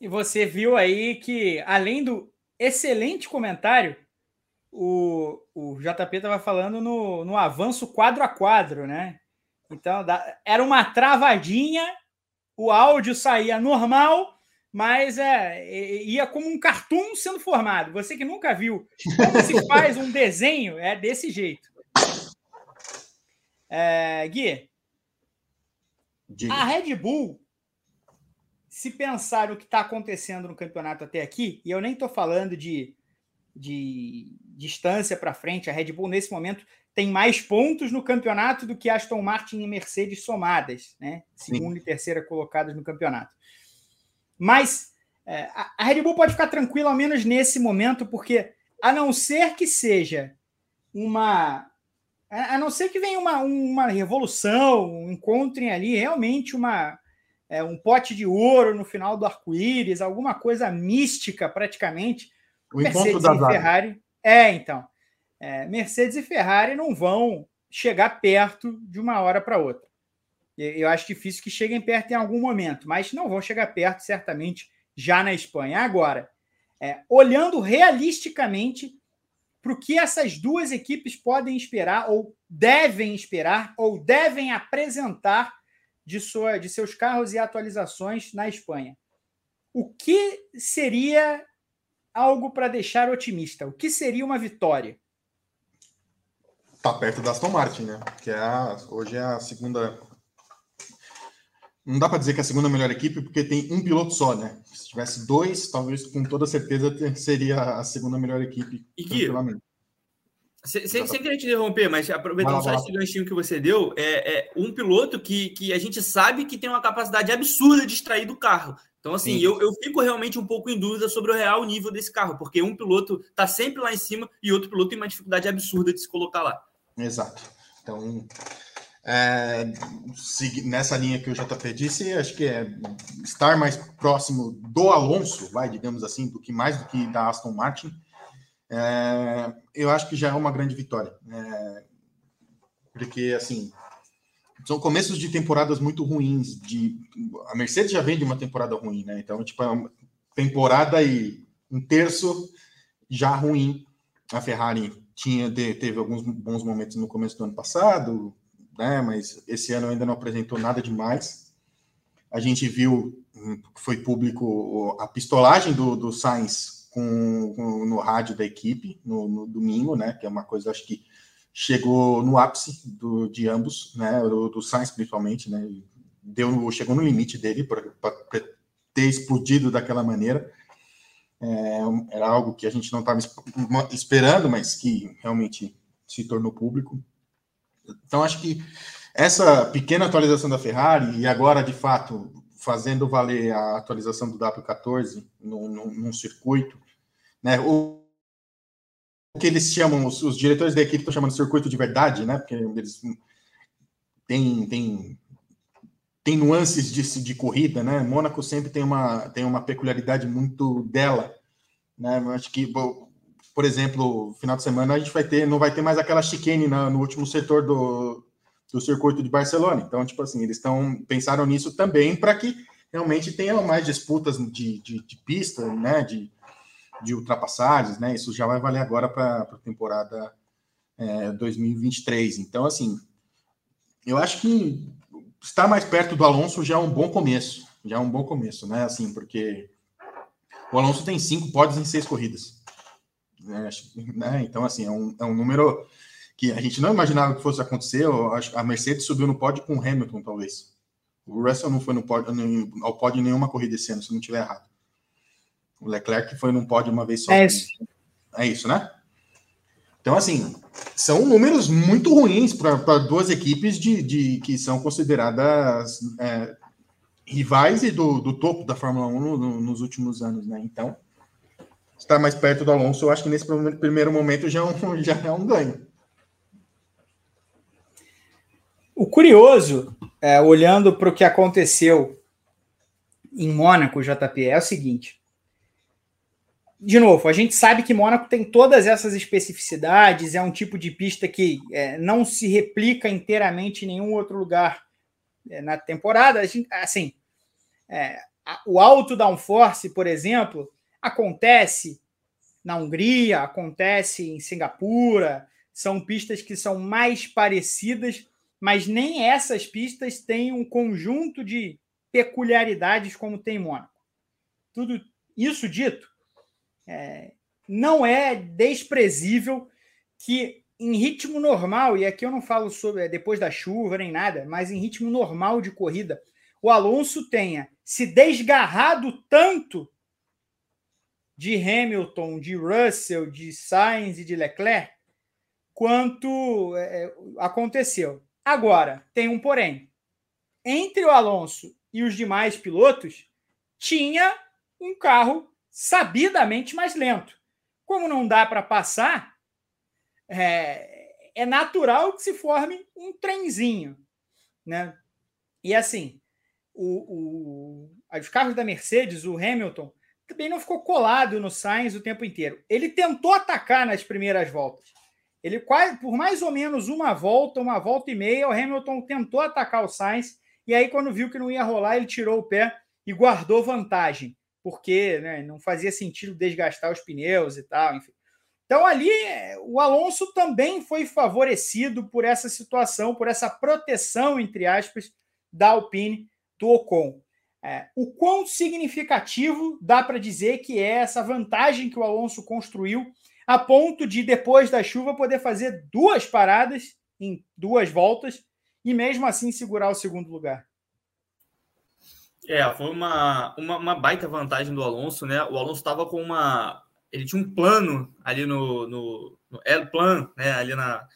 E você viu aí que, além do excelente comentário, o, o JP estava falando no, no avanço quadro a quadro, né? Então, era uma travadinha, o áudio saía normal, mas é, ia como um cartoon sendo formado. Você que nunca viu como se faz um desenho, é desse jeito. É, Gui, Diga. a Red Bull, se pensar o que está acontecendo no campeonato até aqui, e eu nem estou falando de, de distância para frente, a Red Bull nesse momento tem mais pontos no campeonato do que Aston Martin e Mercedes somadas, né? Segunda Sim. e terceira colocadas no campeonato. Mas é, a Red Bull pode ficar tranquila, ao menos nesse momento, porque a não ser que seja uma a não ser que venha uma, uma revolução, encontrem ali realmente uma, é, um pote de ouro no final do arco-íris, alguma coisa mística praticamente. O Mercedes encontro da e Ferrari. É, então. É, Mercedes e Ferrari não vão chegar perto de uma hora para outra. Eu acho difícil que cheguem perto em algum momento, mas não vão chegar perto, certamente, já na Espanha. Agora, é, olhando realisticamente para o que essas duas equipes podem esperar, ou devem esperar, ou devem apresentar de, sua, de seus carros e atualizações na Espanha. O que seria algo para deixar otimista? O que seria uma vitória? Tá perto da Aston Martin, né? Que é a, hoje é a segunda. Não dá para dizer que é a segunda melhor equipe, porque tem um piloto só, né? Se tivesse dois, talvez com toda certeza seria a segunda melhor equipe. E que, sem, sem, sem, querer te interromper, mas aproveitando só esse ganchinho que você deu, é, é, um piloto que, que a gente sabe que tem uma capacidade absurda de extrair do carro. Então, assim, eu, eu fico realmente um pouco em dúvida sobre o real nível desse carro, porque um piloto está sempre lá em cima e outro piloto tem uma dificuldade absurda de se colocar lá. Exato. Então, é, nessa linha que o JP disse, acho que é estar mais próximo do Alonso, vai, digamos assim, do que mais do que da Aston Martin, é, eu acho que já é uma grande vitória. É, porque, assim, são começos de temporadas muito ruins. De, a Mercedes já vem de uma temporada ruim, né? Então, tipo, é uma temporada e um terço já ruim. A Ferrari tinha teve alguns bons momentos no começo do ano passado, né? Mas esse ano ainda não apresentou nada demais. A gente viu, hum, foi público a pistolagem do, do Sainz com, com, no rádio da equipe no, no domingo, né? Que é uma coisa, acho que chegou no ápice do, de ambos, né? Do, do Sainz principalmente, né? Deu, chegou no limite dele para ter explodido daquela maneira. É, era algo que a gente não estava esperando, mas que realmente se tornou público. Então, acho que essa pequena atualização da Ferrari, e agora, de fato, fazendo valer a atualização do W14 num, num, num circuito, né? O, que eles chamam, os, os diretores da equipe estão chamando de circuito de verdade, né? Porque eles têm, têm, têm nuances de, de corrida, né? Mônaco sempre tem uma, tem uma peculiaridade muito dela, né? Eu acho que, por exemplo, final de semana a gente vai ter, não vai ter mais aquela chicane na, no último setor do, do circuito de Barcelona. Então, tipo assim, eles estão pensaram nisso também para que realmente tenha mais disputas de, de, de pista, né? De, de ultrapassagens, né? Isso já vai valer agora para a temporada é, 2023. Então, assim, eu acho que estar mais perto do Alonso já é um bom começo, já é um bom começo, né? Assim, porque o Alonso tem cinco pódios em seis corridas. Né? né? Então, assim, é um, é um número que a gente não imaginava que fosse acontecer. A Mercedes subiu no pódio com o Hamilton, talvez. O Russell não foi no pódio, ao pódio em nenhuma corrida esse ano, se não estiver errado. O Leclerc foi num pódio uma vez só. É isso. É isso, né? Então, assim, são números muito ruins para duas equipes de, de, que são consideradas é, rivais e do, do, topo da Fórmula 1 no, nos últimos anos, né? Então, estar mais perto do Alonso, eu acho que nesse primeiro momento já é um, [laughs] já é um ganho. O curioso, é, olhando para o que aconteceu em Mônaco, JP, é o seguinte: de novo, a gente sabe que Mônaco tem todas essas especificidades, é um tipo de pista que é, não se replica inteiramente em nenhum outro lugar é, na temporada. assim, é, o alto downforce, por exemplo, acontece na Hungria, acontece em Singapura, são pistas que são mais parecidas, mas nem essas pistas têm um conjunto de peculiaridades como tem Mônaco. Tudo isso dito, é, não é desprezível que em ritmo normal, e aqui eu não falo sobre é, depois da chuva nem nada, mas em ritmo normal de corrida, o Alonso tenha se desgarrado tanto de Hamilton, de Russell, de Sainz e de Leclerc, quanto é, é aconteceu. Agora, tem um porém. Entre o Alonso e os demais pilotos, tinha um carro sabidamente mais lento. Como não dá para passar, é, é, natural que se forme um trenzinho. Né? E assim, o, o, os carros da Mercedes, o Hamilton, também não ficou colado no Sainz o tempo inteiro. Ele tentou atacar nas primeiras voltas. Ele quase, por mais ou menos uma volta, uma volta e meia, o Hamilton tentou atacar o Sainz, e aí, quando viu que não ia rolar, ele tirou o pé e guardou vantagem porque né, não fazia sentido desgastar os pneus e tal, enfim. Então, ali, o Alonso também foi favorecido por essa situação, por essa proteção, entre aspas, da Alpine do Ocon. É, o quão significativo dá para dizer que é essa vantagem que o Alonso construiu a ponto de, depois da chuva, poder fazer duas paradas em duas voltas e mesmo assim segurar o segundo lugar? É, foi uma, uma, uma baita vantagem do Alonso, né? O Alonso estava com uma. Ele tinha um plano ali no, no, no plan, né? Ali na,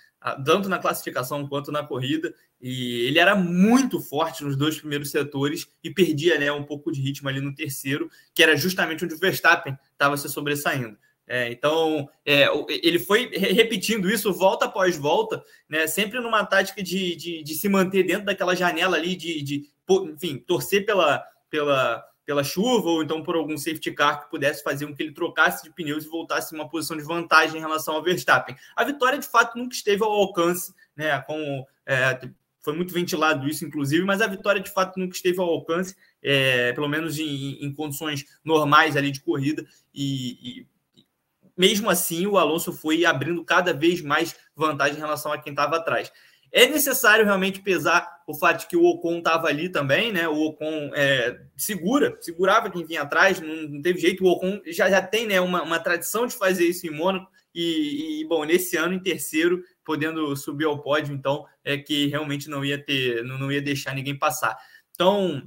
tanto na classificação quanto na corrida, e ele era muito forte nos dois primeiros setores e perdia né, um pouco de ritmo ali no terceiro, que era justamente onde o Verstappen estava se sobressaindo. É, então, é, ele foi repetindo isso volta após volta, né, sempre numa tática de, de, de, se manter dentro daquela janela ali, de, de enfim, torcer pela, pela, pela chuva ou então por algum safety car que pudesse fazer com que ele trocasse de pneus e voltasse em uma posição de vantagem em relação ao Verstappen. A vitória, de fato, nunca esteve ao alcance, né, com, é, foi muito ventilado isso, inclusive, mas a vitória de fato nunca esteve ao alcance, é, pelo menos em, em, condições normais ali de corrida, e, e, mesmo assim o Alonso foi abrindo cada vez mais vantagem em relação a quem estava atrás. É necessário realmente pesar o fato de que o Ocon estava ali também, né? O Ocon é, segura, segurava quem vinha atrás, não, não, teve jeito. O Ocon já, já tem né, uma, uma tradição de fazer isso em Mônaco, e, e, bom, nesse ano em terceiro, podendo subir ao pódio, então é que realmente não ia ter, não, não ia deixar ninguém passar. Então,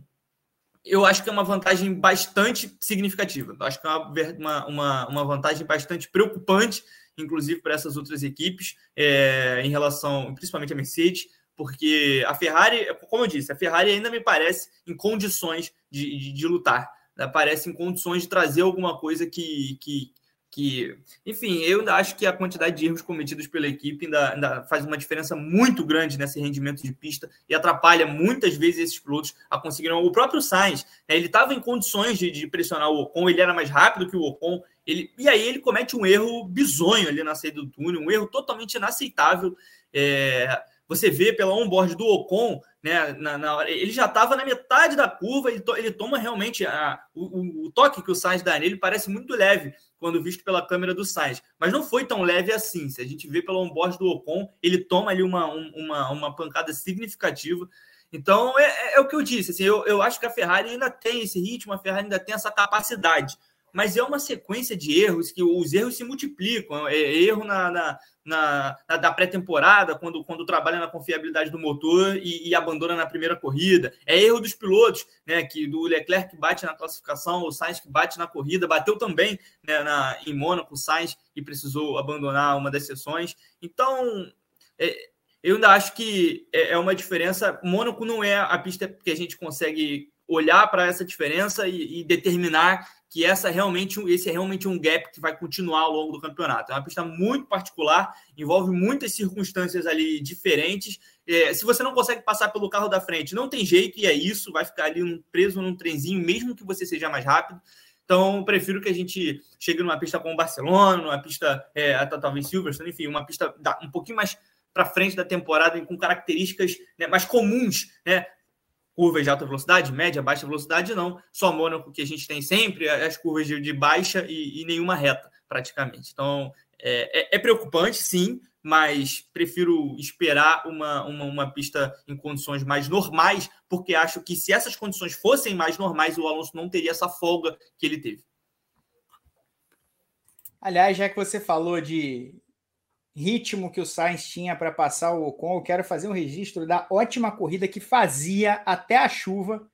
eu acho que é uma vantagem bastante significativa. Eu acho que é uma, uma, uma vantagem bastante preocupante, inclusive para essas outras equipes, é, em relação, principalmente a Mercedes, porque a Ferrari, como eu disse, a Ferrari ainda me parece em condições de, de, de lutar, né? parece em condições de trazer alguma coisa que, que, que, enfim, eu ainda acho que a quantidade de erros cometidos pela equipe ainda, ainda, faz uma diferença muito grande nesse rendimento de pista e atrapalha muitas vezes esses pilotos a conseguirem. O próprio Sainz, né, ele estava em condições de, de, pressionar o Ocon, ele era mais rápido que o Ocon, ele, e aí ele comete um erro bizonho ali na saída do túnel, um erro totalmente inaceitável. É, você vê pela onboard do Ocon, né, na, na ele já estava na metade da curva, ele, to, ele toma realmente a, o, o, toque que o Sainz dá nele parece muito leve quando visto pela câmera do Sainz, mas não foi tão leve assim. Se a gente vê pelo onboard do Ocon, ele toma ali uma, uma, uma pancada significativa. Então, é, é, é o que eu disse. Assim, eu, eu acho que a Ferrari ainda tem esse ritmo, a Ferrari ainda tem essa capacidade mas é uma sequência de erros que os erros se multiplicam. É erro na, na, na, na da pré-temporada, quando, quando trabalha na confiabilidade do motor e, e, abandona na primeira corrida. É erro dos pilotos, né? Que do Leclerc que bate na classificação, o Sainz que bate na corrida, bateu também né, na, em Mônaco, o Sainz, e precisou abandonar uma das sessões. Então, é, eu ainda acho que é, é uma diferença. Mônaco não é a pista que a gente consegue olhar para essa diferença e, e, determinar que essa realmente, esse é realmente um gap que vai continuar ao longo do campeonato. É uma pista muito particular, envolve muitas circunstâncias ali diferentes. É, se você não consegue passar pelo carro da frente, não tem jeito, e é isso, vai ficar ali preso num trenzinho, mesmo que você seja mais rápido. Então, prefiro que a gente chegue numa pista como Barcelona, numa pista, é, talvez Silverstone, enfim, uma pista um pouquinho mais para frente da temporada, com características né, mais comuns, né? Curvas de alta velocidade, média, baixa velocidade, não. Só Mônaco que a gente tem sempre, as curvas de, de baixa e, e, nenhuma reta, praticamente. Então, é, é, é, preocupante, sim, mas prefiro esperar uma, uma, uma, pista em condições mais normais, porque acho que se essas condições fossem mais normais, o Alonso não teria essa folga que ele teve. Aliás, já que você falou de ritmo que o Sainz tinha para passar o Ocon, eu quero fazer um registro da ótima corrida que fazia até a chuva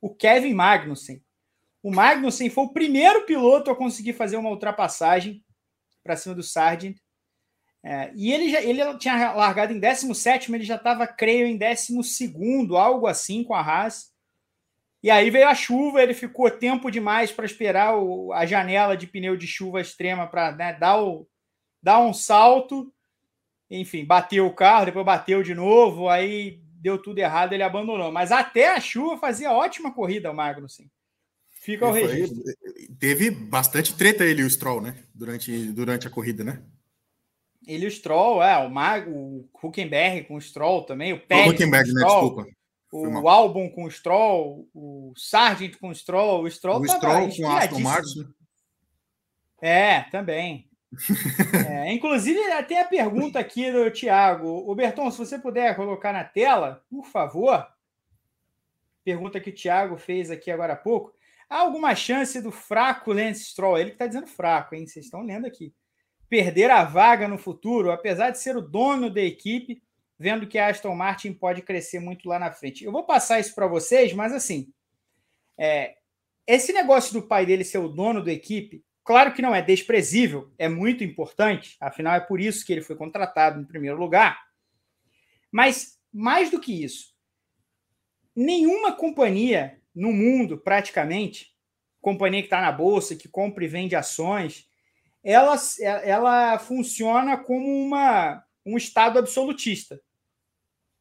o Kevin Magnussen. O Magnussen foi o primeiro piloto a conseguir fazer uma ultrapassagem para cima do Sargent. É, e ele, já, ele tinha largado em 17, ele já estava, creio, em 12, algo assim com a Haas. E aí veio a chuva, ele ficou tempo demais para esperar o, a janela de pneu de chuva extrema para né, dar o, dá um salto, enfim, bateu o carro, depois bateu de novo, aí deu tudo errado, ele abandonou. Mas até a chuva fazia ótima corrida o Magnussen. Fica o registro. teve bastante treta ele e o Stroll, né? Durante, durante a corrida, né? Ele e o Stroll, é, o Mag, o Huckenberg com o Stroll também, o Pérez o Huckenberg, né? Desculpa. O álbum com o Stroll, o Sargent com o Stroll, o Stroll o Stroll com o Aston Martin. É, também. É, inclusive, tem a pergunta aqui do Tiago. O Berton, se você puder colocar na tela, por favor. pergunta que o Thiago fez aqui agora há pouco. Há alguma chance do fraco Lance Stroll? Ele que está dizendo fraco, hein? Vocês estão lendo aqui. Perder a vaga no futuro, apesar de ser o dono da equipe, vendo que a Aston Martin pode crescer muito lá na frente. Eu vou passar isso para vocês, mas assim, é, esse negócio do pai dele ser o dono da equipe, claro que não é desprezível, é muito importante, afinal é por isso que ele foi contratado em primeiro lugar. Mas mais do que isso, nenhuma companhia no mundo, praticamente, companhia que está na bolsa, que compra e vende ações, ela, ela funciona como uma, um estado absolutista.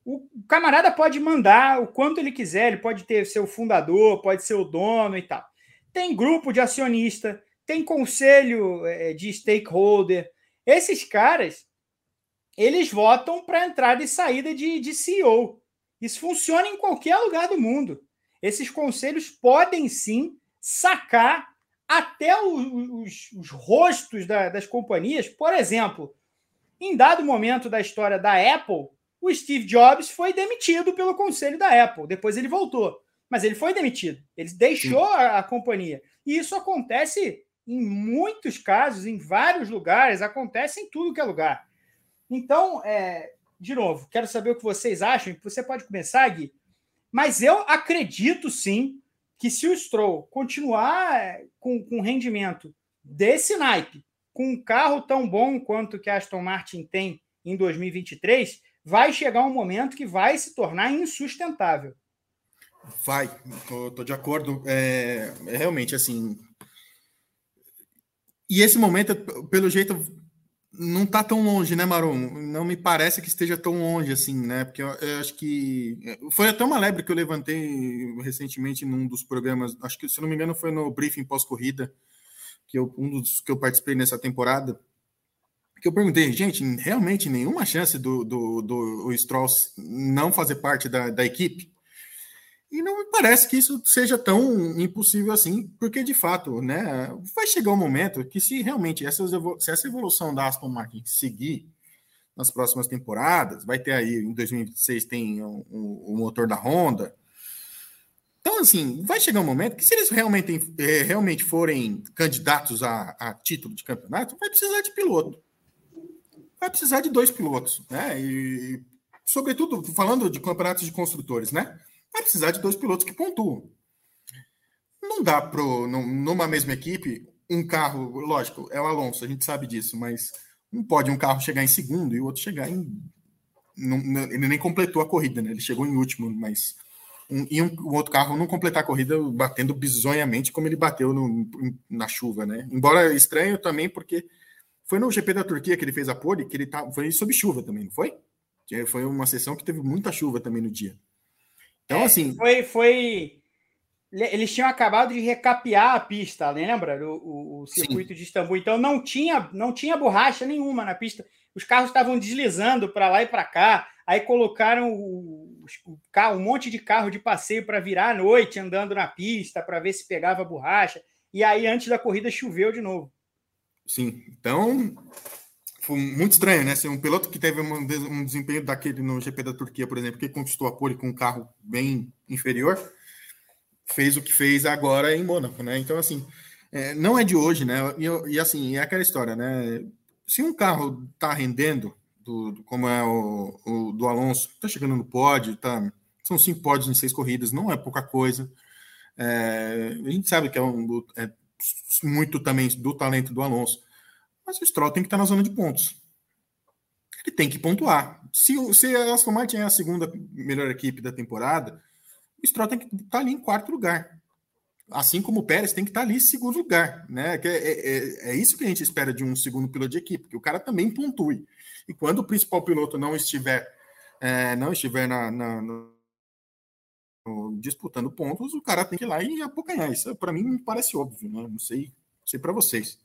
O camarada pode mandar o quanto ele quiser, ele pode ter o fundador, pode ser o dono e tal. Tem grupo de acionista, tem conselho é, de stakeholder. Esses caras, eles votam para entrada e saída de, de CEO. Isso funciona em qualquer lugar do mundo. Esses conselhos podem sim sacar até os, os, os rostos da, das companhias. Por exemplo, em dado momento da história da Apple, o Steve Jobs foi demitido pelo conselho da Apple. Depois ele voltou, mas ele foi demitido. Ele deixou a, a, companhia. E isso acontece em muitos casos, em vários lugares, acontece em tudo que é lugar. Então, é, de novo, quero saber o que vocês acham. Você pode começar, Gui. Mas eu acredito sim que se o Stroll continuar é, com, com rendimento desse naipe, com um carro tão bom quanto que a Aston Martin tem em 2023, vai chegar um momento que vai se tornar insustentável. Vai, tô de acordo. É, é, realmente assim. E esse momento, pelo jeito, não está tão longe, né, Marum? Não me parece que esteja tão longe assim, né? Porque eu, eu, acho que foi até uma lebre que eu levantei recentemente num dos programas. Acho que, se não me engano, foi no briefing pós-corrida, que eu, um dos que eu participei nessa temporada que eu perguntei, gente, realmente nenhuma chance do, do, do não fazer parte da, da equipe? E não me parece que isso seja tão impossível assim, porque de fato, né, vai chegar um momento que se realmente essa, se essa evolução da Aston Martin seguir nas próximas temporadas, vai ter aí em 2026 tem o, o, motor da Honda. Então, assim, vai chegar um momento que se eles realmente, é, realmente forem candidatos a, a título de campeonato, vai precisar de piloto vai precisar de dois pilotos, né? E, sobretudo, falando de campeonatos de construtores, né? Vai precisar de dois pilotos que pontuam. Não dá para, numa mesma equipe, um carro, lógico, é o Alonso, a gente sabe disso, mas não pode um carro chegar em segundo e o outro chegar em. Não, ele nem completou a corrida, né? Ele chegou em último, mas. Um, e um, um, outro carro não completar a corrida batendo bizonhamente como ele bateu no, na chuva, né? Embora estranho também, porque foi no GP da Turquia que ele fez a pole, que ele tá, foi sob chuva também, não foi? Foi uma sessão que teve muita chuva também no dia. Então, é, assim. Foi, foi. Eles tinham acabado de recapear a pista, lembra? O, o, o circuito Sim. de Istambul. Então não tinha, não tinha borracha nenhuma na pista. Os carros estavam deslizando para lá e para cá. Aí colocaram o, o, um monte de carro de passeio para virar à noite andando na pista para ver se pegava borracha. E aí, antes da corrida, choveu de novo. Sim, então foi muito estranho, né? Ser um piloto que teve um, desempenho daquele no GP da Turquia, por exemplo, que conquistou a pole com um carro bem inferior, fez o que fez agora em Mônaco, né? Então, assim, é, não é de hoje, né? E, e, assim, é aquela história, né? Se um carro tá rendendo, do, do como é o, o, do Alonso, tá chegando no pódio, tá, são cinco pódios em seis corridas, não é pouca coisa. É, a gente sabe que é, um, é muito também do talento do Alonso. Mas o Stroll tem que estar na zona de pontos. Ele tem que pontuar. Se, se a Aston Martin é a segunda melhor equipe da temporada, o Stroll tem que estar ali em quarto lugar. Assim como o Pérez tem que estar ali em segundo lugar. Né? É, é, é isso que a gente espera de um segundo piloto de equipe, que o cara também pontue. E quando o principal piloto não estiver, é, não estiver na, na, no disputando pontos, o cara tem que ir lá e apocanhar. Isso para mim parece óbvio, né? Não sei, sei para vocês.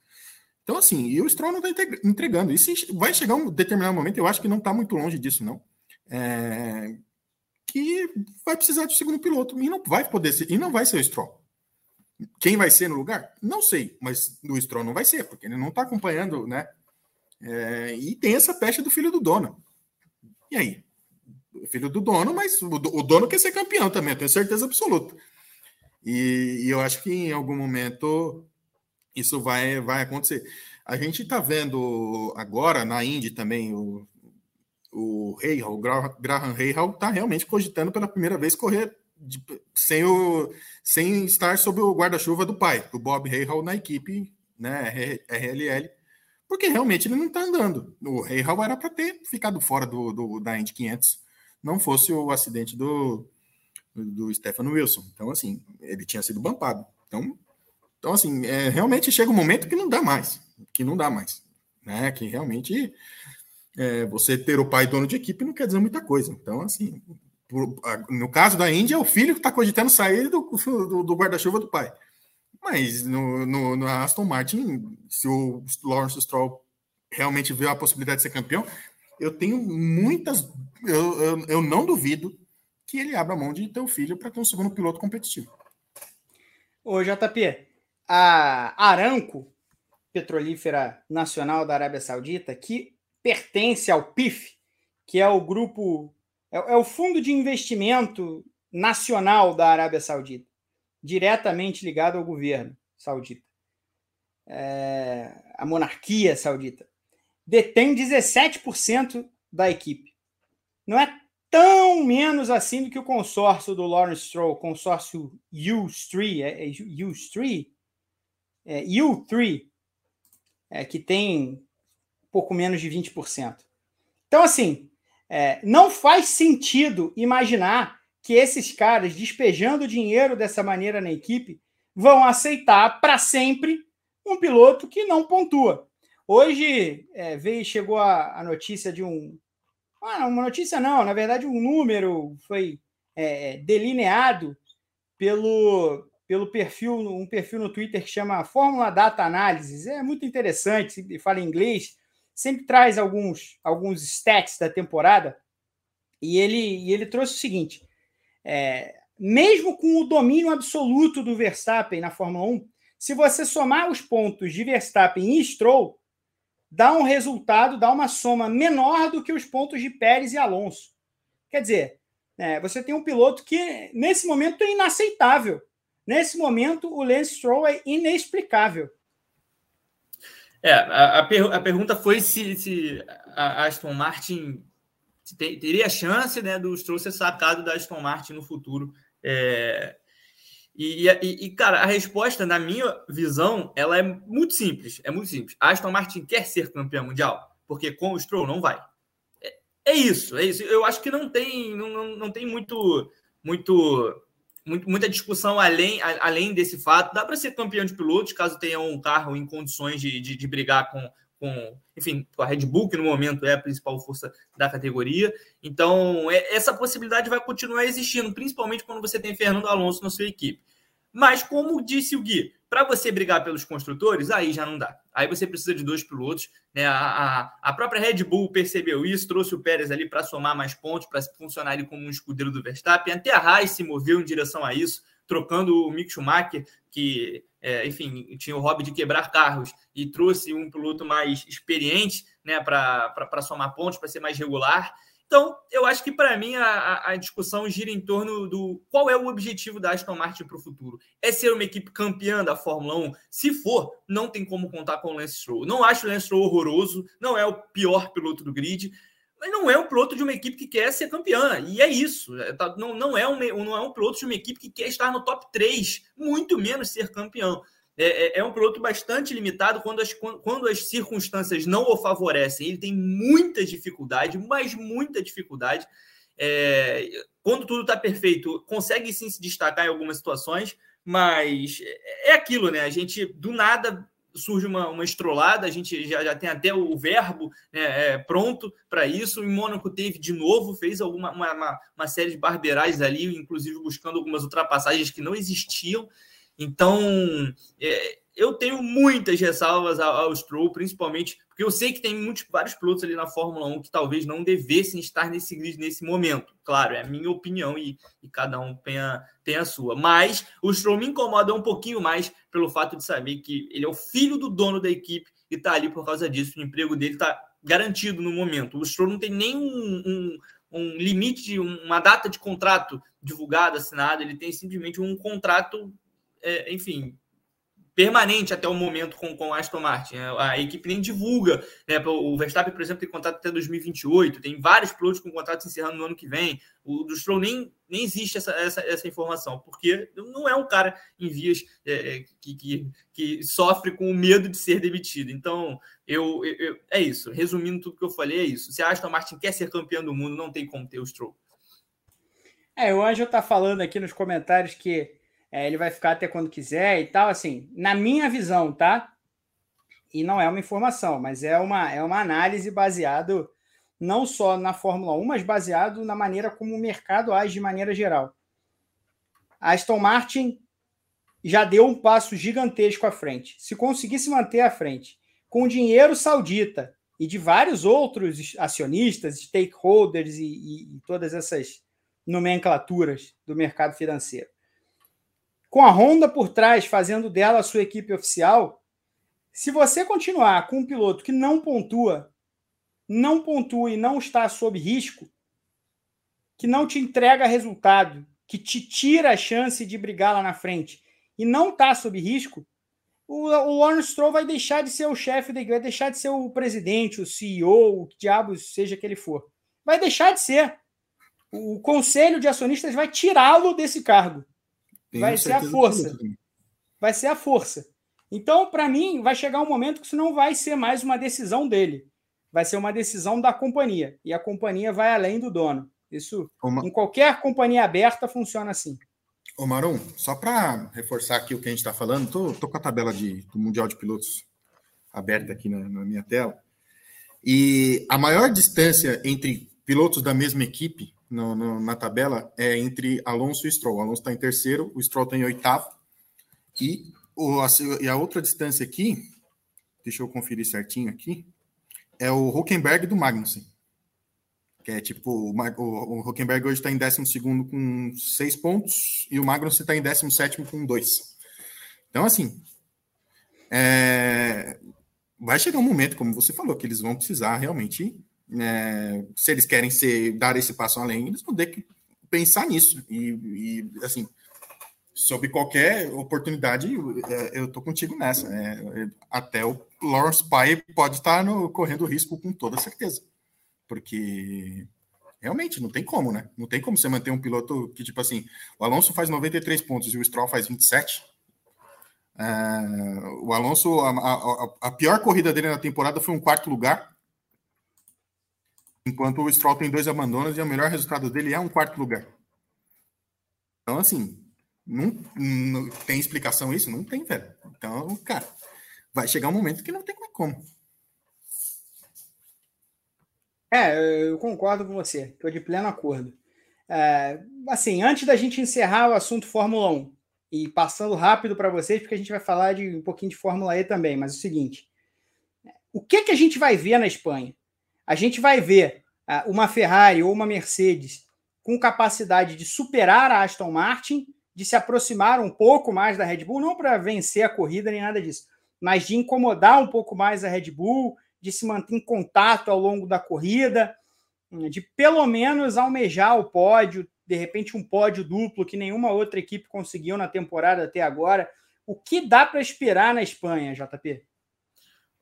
Então, assim, e o Stroll não está entregando. E se vai chegar um determinado momento, eu acho que não está muito longe disso, não. É, que vai precisar de segundo piloto. E não vai poder ser, e não vai ser o Stroll. Quem vai ser no lugar? Não sei, mas o Stroll não vai ser, porque ele não está acompanhando, né? É, e tem essa pecha do filho do dono. E aí? filho do dono, mas o, o dono quer ser campeão também, eu tenho certeza absoluta. E, e, eu acho que em algum momento isso vai, vai acontecer. A gente está vendo agora na Indy também o, o Hayhall, Graham Hayhall está realmente cogitando pela primeira vez correr de, sem, o, sem estar sob o guarda-chuva do pai, do Bob Hayhall na equipe, né, RLL, porque realmente ele não está andando. O Hayhall era para ter ficado fora do, do, da Indy 500, não fosse o acidente do, do Stefano Wilson. Então, assim, ele tinha sido bampado. Então, então assim, é, realmente chega um momento que não dá mais que não dá mais. Né? Que realmente é, você ter o pai dono de equipe não quer dizer muita coisa. Então, assim, por, no caso da Índia, é o filho que está cogitando sair do, do, do guarda-chuva do pai. Mas no, no, no, Aston Martin, se o Lawrence Stroll realmente vê a possibilidade de ser campeão, eu tenho muitas. Eu, eu, eu não duvido que ele abra mão de ter o filho para ter um segundo piloto competitivo. Ô, JP, a Aranco Petrolífera Nacional da Arábia Saudita, que pertence ao PIF, que é o grupo, é, é o Fundo de Investimento Nacional da Arábia Saudita, diretamente ligado ao governo saudita, é, a monarquia saudita, detém 17% da equipe. Não é tão menos assim do que o consórcio do Lawrence Stroll, consórcio U3, é, é U3, é, U3, é, que tem pouco menos de 20%. Então, assim, é, não faz sentido imaginar que esses caras, despejando dinheiro dessa maneira na equipe, vão aceitar para sempre um piloto que não pontua. Hoje é, veio, chegou a, a notícia de um. Ah, uma notícia não, na verdade, um número foi é, delineado pelo, pelo perfil, um perfil no Twitter que chama Fórmula Data Analysis. É muito interessante, fala inglês, sempre traz alguns, alguns stats da temporada. E ele, e ele trouxe o seguinte: é, mesmo com o domínio absoluto do Verstappen na Fórmula 1, se você somar os pontos de Verstappen e Stroll, dá um resultado, dá uma soma menor do que os pontos de Pérez e Alonso. Quer dizer, é, você tem um piloto que, nesse momento, é inaceitável Nesse momento, o Lance Stroll é inexplicável. É, a, a, per, a pergunta foi se, se a Aston Martin teria a chance né, do Stroll ser sacado da Aston Martin no futuro. É, e, e, e, cara, a resposta, na minha visão, ela é muito simples. É muito simples. A Aston Martin quer ser campeã mundial, porque com o Stroll não vai. É, é isso, é isso. Eu acho que não tem, não, não, não tem muito, muito muita discussão além, além desse fato. Dá para ser campeão de pilotos caso tenha um carro em condições de, de, de brigar com, com, enfim, com a Red Bull, que no momento é a principal força da categoria. Então, é, essa possibilidade vai continuar existindo, principalmente quando você tem Fernando Alonso na sua equipe. Mas, como disse o Gui, para você brigar pelos construtores, aí já não dá. Aí você precisa de dois pilotos. Né? A, a, a própria Red Bull percebeu isso, trouxe o Pérez ali para somar mais pontos, para funcionar ali como um escudeiro do Verstappen. Até a Haas se moveu em direção a isso, trocando o Mick Schumacher, que, é, enfim, tinha o hobby de quebrar carros, e trouxe um piloto mais experiente né, para somar pontos, para ser mais regular. Então, eu acho que para mim a, a, discussão gira em torno do qual é o objetivo da Aston Martin para o futuro. É ser uma equipe campeã da Fórmula 1? Se for, não tem como contar com o Lance Stroll. Não acho o Lance Stroll horroroso, não é o pior piloto do grid, mas não é um piloto de uma equipe que quer ser campeã. E é isso. É, tá, não, não, é um, não é um piloto de uma equipe que quer estar no top 3, muito menos ser campeão. É, é, é, um piloto bastante limitado quando as, quando as circunstâncias não o favorecem. Ele tem muita dificuldade, mas muita dificuldade. É, quando tudo está perfeito, consegue sim se destacar em algumas situações, mas é aquilo, né? A gente do nada surge uma, uma estrolada, a gente já, já tem até o verbo né, é, pronto para isso. Em Mônaco teve de novo, fez alguma uma, uma, uma série de barberais ali, inclusive buscando algumas ultrapassagens que não existiam. Então, é, eu tenho muitas ressalvas ao, ao Stroll, principalmente porque eu sei que tem muitos, vários pilotos ali na Fórmula 1 que talvez não devessem estar nesse grid nesse momento. Claro, é a minha opinião e, e cada um tem a, tem a sua. Mas o Stroll me incomoda um pouquinho mais pelo fato de saber que ele é o filho do dono da equipe e está ali por causa disso. O emprego dele está garantido no momento. O Stroll não tem nem um, um um limite, uma data de contrato divulgada, assinada, ele tem simplesmente um contrato, é, enfim, permanente até o momento com, com Aston Martin. A equipe nem divulga. Né? O Verstappen, por exemplo, tem contrato até 2028, tem vários pilotos com contratos encerrando no ano que vem. O do Stroll nem, nem existe essa, essa, essa informação, porque não é um cara em vias é, é que, que, que, sofre com o medo de ser demitido. Então, eu, eu, é isso. Resumindo tudo que eu falei, é isso. Se a Aston Martin quer ser campeão do mundo, não tem como ter o Stroll. É, o Anjo está falando aqui nos comentários que é, ele vai ficar até quando quiser e tal. Assim, na minha visão, tá? E não é uma informação, mas é uma, é uma análise baseado não só na Fórmula 1, mas baseado na maneira como o mercado age de maneira geral. A Aston Martin já deu um passo gigantesco à frente. Se conseguisse manter à frente com dinheiro saudita e de vários outros acionistas, stakeholders e, e, e todas essas nomenclaturas do mercado financeiro, com a Honda por trás fazendo dela a sua equipe oficial, se você continuar com um piloto que não pontua, não pontua e não está sob risco, que não te entrega resultado, que te tira a chance de brigar lá na frente e não está sob risco, o, o Lawrence Stroll vai deixar de ser o chefe vai deixar de ser o presidente, o CEO, o que diabos seja que ele for. Vai deixar de ser. O conselho de acionistas vai tirá-lo desse cargo. Tenho vai ser a força. Vai ser a força. Então, para mim, vai chegar um momento que isso não vai ser mais uma decisão dele. Vai ser uma decisão da companhia. E a companhia vai além do dono. Isso, uma... em qualquer companhia aberta, funciona assim. Ô Marum, só para reforçar aqui o que a gente está falando, tô, tô, com a tabela de, do Mundial de Pilotos aberta aqui na, na minha tela. E a maior distância entre pilotos da mesma equipe no, no, na tabela é entre Alonso e Stroll. O Alonso está em terceiro, o Stroll está em oitavo. E, o, a, e a outra distância aqui, deixa eu conferir certinho aqui, é o Huckenberg do Magnussen. Que é tipo, o, o, o Huckenberg hoje está em décimo segundo com seis pontos e o Magnussen está em décimo sétimo com dois. Então, assim, é, vai chegar um momento, como você falou, que eles vão precisar realmente é, se eles querem ser, dar esse passo além, eles vão ter que pensar nisso. E, e assim, sobre qualquer oportunidade, é, eu estou contigo nessa. É, até o Lawrence Pye pode estar no, correndo risco com toda certeza. Porque realmente não tem como, né? Não tem como você manter um piloto que, tipo assim, o Alonso faz 93 pontos e o Stroll faz 27. É, o Alonso, a, a, a pior corrida dele na temporada foi um quarto lugar enquanto o Stroll tem dois abandonos e o melhor resultado dele é um quarto lugar. Então, assim, não, não tem explicação isso? Não tem, velho. Então, cara, vai chegar um momento que não tem como. É, eu concordo com você, estou de pleno acordo. É, assim, antes da gente encerrar o assunto Fórmula 1 e passando rápido para vocês, porque a gente vai falar de um pouquinho de Fórmula E também, mas é o seguinte: o que, que a gente vai ver na Espanha? A gente vai ver uh, uma Ferrari ou uma Mercedes com capacidade de superar a Aston Martin, de se aproximar um pouco mais da Red Bull, não para vencer a corrida nem nada disso, mas de incomodar um pouco mais a Red Bull, de se manter em contato ao longo da corrida, de pelo menos almejar o pódio, de repente um pódio duplo que nenhuma outra equipe conseguiu na temporada até agora. O que dá para esperar na Espanha, JP?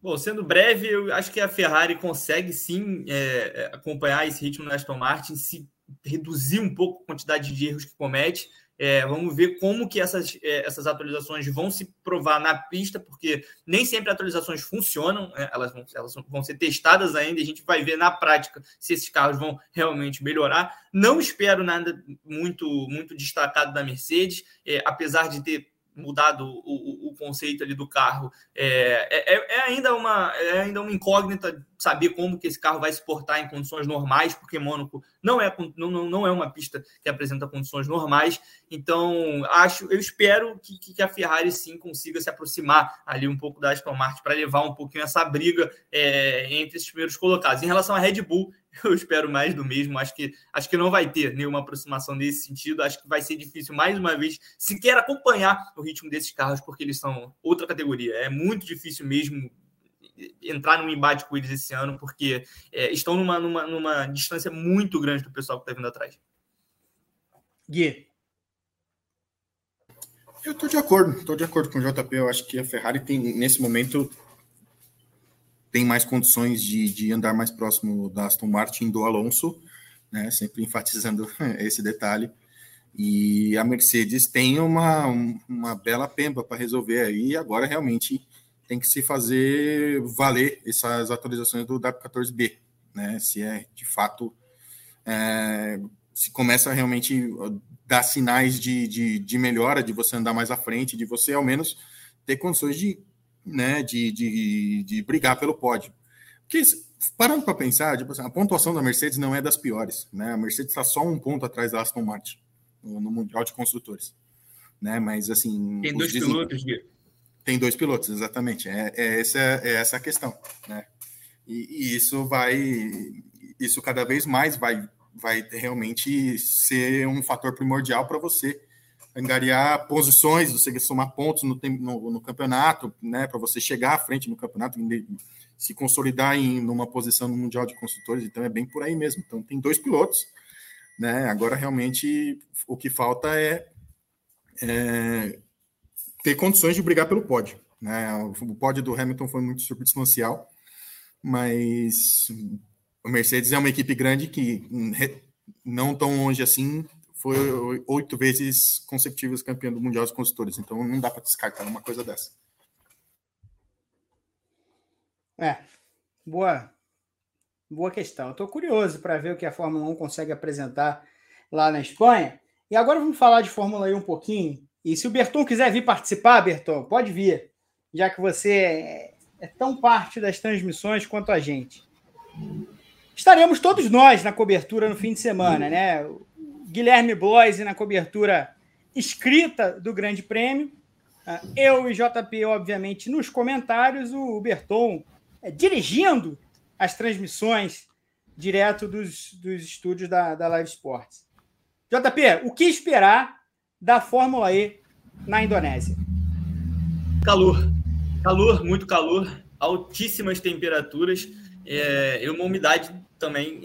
Bom, sendo breve, eu acho que a Ferrari consegue sim é, é, acompanhar esse ritmo na Aston Martin, se reduzir um pouco a quantidade de erros que comete. É, vamos ver como que essas, é, essas atualizações vão se provar na pista, porque nem sempre atualizações funcionam, é, elas, vão, elas vão ser testadas ainda, a gente vai ver na prática se esses carros vão realmente melhorar. Não espero nada muito, muito destacado da Mercedes, é, apesar de ter mudado o, o, conceito ali do carro. É, é, é, ainda uma, é ainda uma incógnita saber como que esse carro vai se portar em condições normais, porque Mônaco não é, não, não é uma pista que apresenta condições normais. Então, acho, eu espero que, que a Ferrari sim consiga se aproximar ali um pouco da Aston Martin para levar um pouquinho essa briga é, entre esses primeiros colocados. Em relação à Red Bull, [laughs] eu espero mais do mesmo. Acho que, acho que não vai ter nenhuma aproximação nesse sentido. Acho que vai ser difícil, mais uma vez, sequer acompanhar o ritmo desses carros, porque eles são outra categoria. É muito difícil mesmo entrar num embate com eles esse ano, porque é, estão numa, numa, numa distância muito grande do pessoal que está vindo atrás. Gui. Eu estou de acordo, estou de acordo com o JP. Eu acho que a Ferrari tem, nesse momento, tem mais condições de, de andar mais próximo da Aston Martin do Alonso, né? Sempre enfatizando [laughs] esse detalhe. E a Mercedes tem uma, uma bela pemba para resolver aí. Agora realmente tem que se fazer valer essas atualizações do W14B, né? Se é de fato é, se começa a realmente dar sinais de, de, de, melhora, de você andar mais à frente, de você ao menos ter condições de, né, de, de, de brigar pelo pódio. Porque parando para pensar, tipo assim, a pontuação da Mercedes não é das piores, né? A Mercedes está só um ponto atrás da Aston Martin no, no Mundial de Construtores. Né? Mas assim. Tem dois pilotos, Gui. Tem dois pilotos, exatamente. É, é, essa, é essa a questão. Né? E, e, isso vai. Isso cada vez mais vai, vai realmente ser um fator primordial para você angariar posições, você somar pontos no, no, no campeonato, né, para você chegar à frente no campeonato, se consolidar em numa posição no Mundial de Construtores, então é bem por aí mesmo. Então tem dois pilotos, né? Agora, realmente, o que falta é, é ter condições de brigar pelo pódio. Né? O pódio do Hamilton foi muito substancial, mas o Mercedes é uma equipe grande que não tão longe assim foi oito vezes consecutivas campeã do Mundial dos Construtores, então não dá para descartar uma coisa dessa. É, boa, Boa questão. Estou curioso para ver o que a Fórmula 1 consegue apresentar lá na Espanha. E agora vamos falar de Fórmula E um pouquinho. E se o Berton quiser vir participar, Berton, pode vir, já que você é, é tão parte das transmissões quanto a gente. Estaremos todos nós na cobertura no fim de semana, né? Guilherme Bloise na cobertura escrita do Grande Prêmio. Ah, eu e JP, obviamente, nos comentários. O Berton é, dirigindo as transmissões direto dos, dos estúdios da, da Live Sports. JP, o que esperar da Fórmula E na Indonésia? Calor, calor, muito calor, altíssimas temperaturas é, e uma umidade também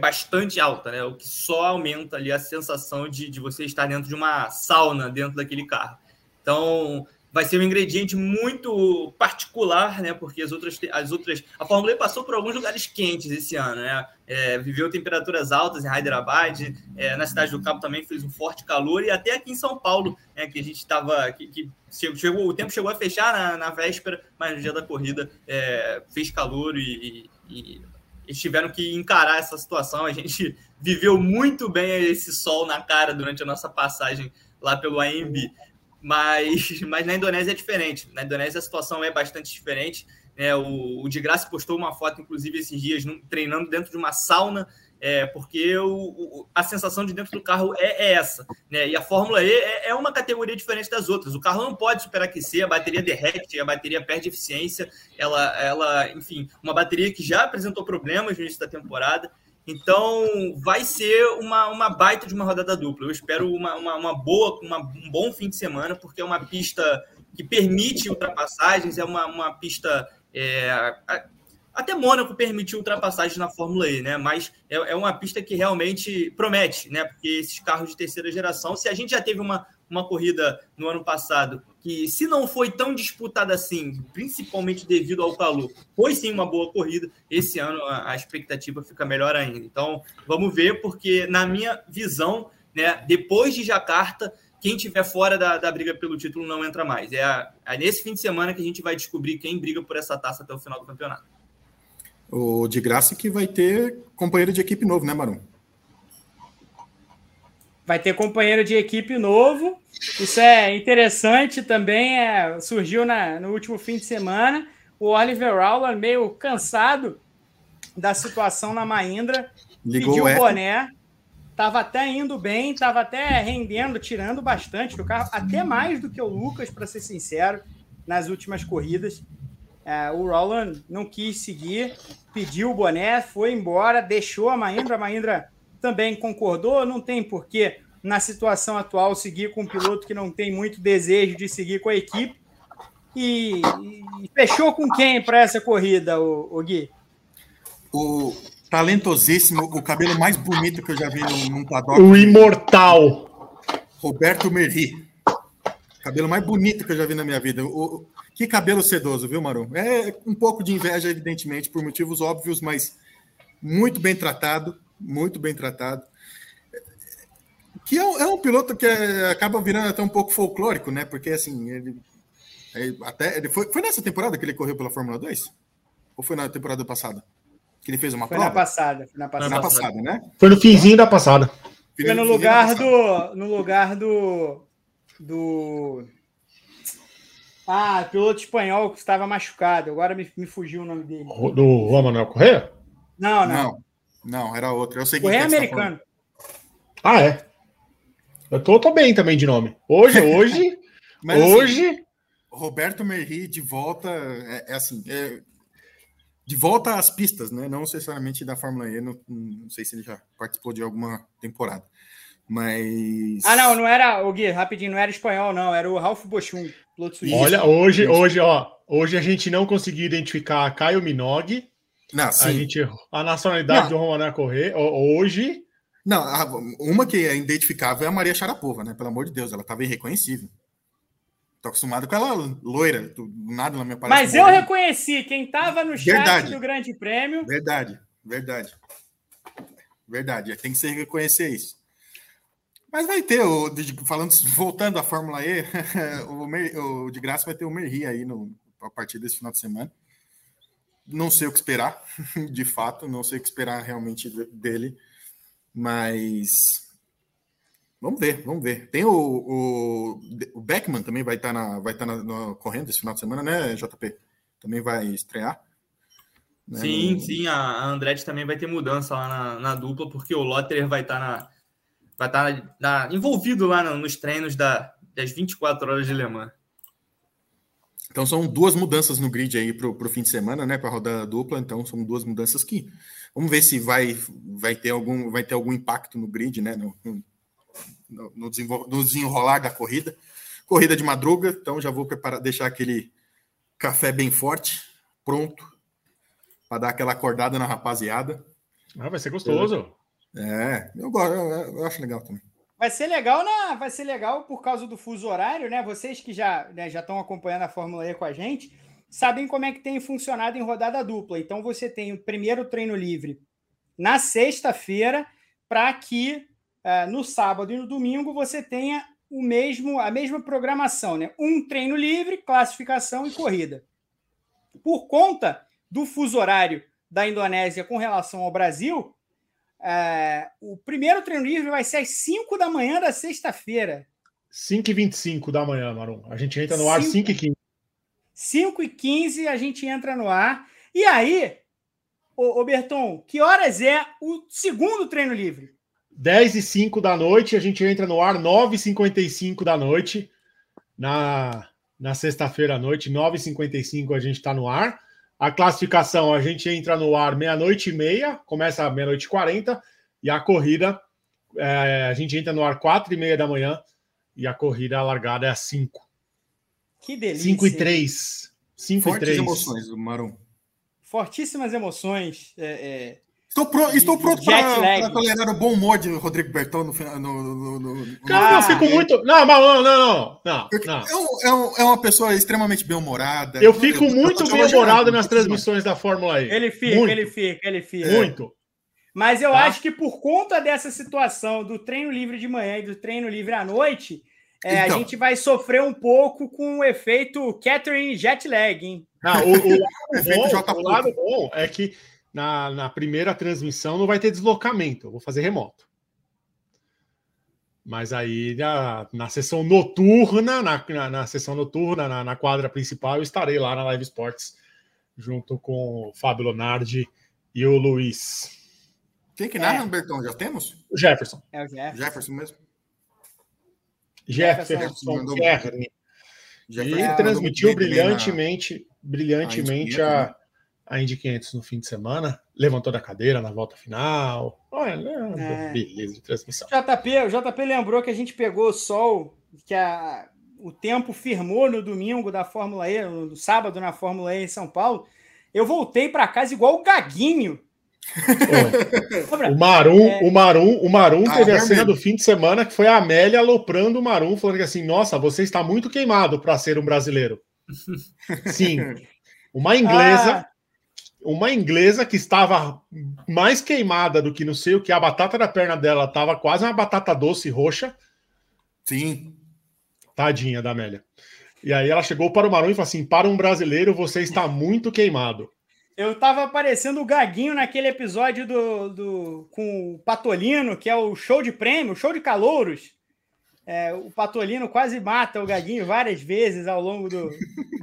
bastante alta, né? O que só aumenta ali a sensação de, de você estar dentro de uma sauna dentro daquele carro. Então, vai ser um ingrediente muito particular, né? Porque as outras, as outras, a Fórmula E passou por alguns lugares quentes esse ano, né? É, viveu temperaturas altas em Hyderabad, é, na cidade do Cabo também fez um forte calor e até aqui em São Paulo, né? Que a gente estava, que, que, chegou, o tempo chegou a fechar na, na véspera, mas no dia da corrida é, fez calor e, e, e eles tiveram que encarar essa situação. A gente [laughs] viveu muito bem esse sol na cara durante a nossa passagem lá pelo AMB. Mas, [laughs] mas na Indonésia é diferente. Na Indonésia a situação é bastante diferente. É, o, o de Graça postou uma foto, inclusive, esses dias, treinando dentro de uma sauna, é, porque o, o, a sensação de dentro do carro é, é essa. Né? E a Fórmula E é, é, uma categoria diferente das outras. O carro não pode superaquecer, a bateria derrete, a bateria perde eficiência. Ela, ela, enfim, uma bateria que já apresentou problemas no início da temporada. Então, vai ser uma, uma baita de uma rodada dupla. Eu espero uma, uma, uma boa, uma, um bom fim de semana, porque é uma pista que permite ultrapassagens, é uma, uma pista. É, até Mônaco permitiu ultrapassagens na Fórmula E, né? Mas é, é uma pista que realmente promete, né? Porque esses carros de terceira geração, se a gente já teve uma, uma corrida no ano passado que, se não foi tão disputada assim, principalmente devido ao calor, foi sim uma boa corrida. Esse ano a, expectativa fica melhor ainda. Então, vamos ver, porque na minha visão, né, depois de Jacarta, quem tiver fora da, da briga pelo título não entra mais. É, a, é nesse fim de semana que a gente vai descobrir quem briga por essa taça até o final do campeonato. O de graça que vai ter companheiro de equipe novo, né, Marum? Vai ter companheiro de equipe novo. Isso é interessante também. É, surgiu na, no último fim de semana. O Oliver Rowland, meio cansado da situação na Mahindra, Ligou pediu o boné. Estava até indo bem, estava até rendendo, tirando bastante do carro, até mais do que o Lucas, para ser sincero, nas últimas corridas. É, o Rowland não quis seguir, pediu o boné, foi embora, deixou a Mahindra. A Mahindra também concordou, não tem porquê, na situação atual, seguir com um piloto que não tem muito desejo de seguir com a equipe. E, e fechou com quem para essa corrida, o, o Gui? O talentosíssimo, o cabelo mais bonito que eu já vi num, num paddock. O imortal. Roberto Merri. Cabelo mais bonito que eu já vi na minha vida. O, que cabelo sedoso, viu, Maru? É um pouco de inveja, evidentemente, por motivos óbvios, mas muito bem tratado, muito bem tratado. Que é um, é um piloto que é, acaba virando até um pouco folclórico, né? Porque assim, ele, ele até ele foi, foi nessa temporada que ele correu pela Fórmula 2? Ou foi na temporada passada? Que ele fez uma foi prova? Na passada, foi na passada. Foi na passada, né? Foi no finzinho da passada. Foi no lugar do. No lugar do. Do. Ah, piloto espanhol que estava machucado. Agora me, me fugiu o nome dele. Do Juan Manuel Correia? Não, não. Não, não era outro. Eu sei Correia é americano. Tá ah, é. Eu tô, tô bem também de nome. Hoje, [laughs] hoje. Mas, assim, hoje. Assim, Roberto Merri de volta. É, é assim. É, de volta às pistas, né? Não necessariamente da Fórmula E. Não, não sei se ele já participou de alguma temporada. Mas. Ah, não, não era o Gui, rapidinho, não era espanhol, não, era o Ralph Bochum, piloto suíço. Olha, hoje, hoje, ó, hoje a gente não conseguiu identificar Caio Minogue. Não, sim. A, gente, a nacionalidade não. do Romané Correr. Hoje. Não, uma que é identificável é a Maria Sharapova, né? Pelo amor de Deus, ela estava irreconhecível. Tô acostumado com ela loira, do nada ela me aparece. Mas eu reconheci quem estava no chat verdade. do Grande Prêmio. Verdade, verdade. Verdade, tem que se reconhecer isso. Mas vai ter, o, falando, voltando à Fórmula E, [laughs] o, Mer, o de graça vai ter o Merri aí no, a partir desse final de semana. Não sei o que esperar, [laughs] de fato, não sei o que esperar realmente dele, mas vamos ver, vamos ver. Tem o, o, o Beckman também vai estar na, vai estar na, na, correndo esse final de semana, né, JP? Também vai estrear. Né? Sim, sim, a Andretti também vai ter mudança lá na, na dupla, porque o Lotterer vai estar na vai estar tá envolvido lá nos treinos da, das 24 horas de Le Mans. Então são duas mudanças no grid aí para o fim de semana, né? Para a rodada dupla. Então são duas mudanças que vamos ver se vai, vai ter algum vai ter algum impacto no grid, né? No, no, no, no desenrolar da corrida. Corrida de madruga, então já vou preparar, deixar aquele café bem forte, pronto, para dar aquela acordada na rapaziada. Ah, vai ser gostoso. É, eu, eu, eu acho legal também. Vai ser legal, na, vai ser legal por causa do fuso horário, né? Vocês que já né, já estão acompanhando a Fórmula E com a gente, sabem como é que tem funcionado em rodada dupla. Então você tem o primeiro treino livre na sexta-feira, para que uh, no sábado e no domingo você tenha o mesmo a mesma programação, né? Um treino livre, classificação e corrida. Por conta do fuso horário da Indonésia com relação ao Brasil, é, o primeiro treino livre vai ser às 5 da manhã da sexta-feira. 5h25 da manhã, Marum. A gente entra no ar 5h15. 5h15 a gente entra no ar. E aí, ô, ô Berton, que horas é o segundo treino livre? 10 e 5 da noite, a gente entra no ar 9h55 da noite. Na, na sexta-feira à noite, 9h55 a gente está no ar. A classificação, a gente entra no ar meia-noite e meia, começa meia-noite e quarenta, e a corrida, é, a gente entra no ar quatro e meia da manhã, e a corrida a largada é às cinco. Que delícia. Cinco e três. Cinco Fortes e três. emoções, Marum. Fortíssimas emoções. É, é... Estou, pro, estou pronto para tolerar o bom humor de Rodrigo Berton no final. No, no, no, Cara, eu fico muito. Não, não, não, não. não. É, um, é, uma pessoa extremamente bem-humorada. Eu fico eu, muito bem-humorado nas transmissões da Fórmula E. Ele fica, muito. ele fica, ele fica. Muito. Mas eu tá? acho que por conta dessa situação do treino livre de manhã e do treino livre à noite, é, então. a gente vai sofrer um pouco com o efeito Catherine jet lag, hein? Não, o, o, [laughs] o, bom, o lado bom é que na, na primeira transmissão não vai ter deslocamento, eu vou fazer remoto. Mas aí na, na sessão noturna, na, na, na sessão noturna, na, na, quadra principal, eu estarei lá na Live Sports junto com o Fábio Lonardi e o Luiz. Quem que narra, é. Bertão? Já temos? O Jefferson. É o Jefferson. Jefferson mesmo. Jefferson, Jefferson E transmitiu brilhantemente, brilhantemente a, a Indy 500 no fim de semana, levantou da cadeira na volta final. Olha, é. beleza de transmissão. JP, o JP lembrou que a gente pegou o sol, que a, o tempo firmou no domingo da Fórmula E, no sábado na Fórmula E em São Paulo, eu voltei para casa igual o Gaguinho. o Marum, é... o Marum, o Marum ah, teve a cena do fim de semana que foi a Amélia aloprando o Marum, falando que assim, nossa, você está muito queimado para ser um brasileiro. [laughs] Sim. Uma inglesa, ah. Uma inglesa que estava mais queimada do que não sei o que, a batata da perna dela estava quase uma batata doce roxa. Sim. Tadinha da Amélia. E aí ela chegou para o Marum e falou assim: para um brasileiro, você está muito queimado. Eu tava aparecendo o Gaguinho naquele episódio do, do com o Patolino, que é o show de prêmio, show de calouros. É, o Patolino quase mata o Gaguinho várias vezes ao longo do,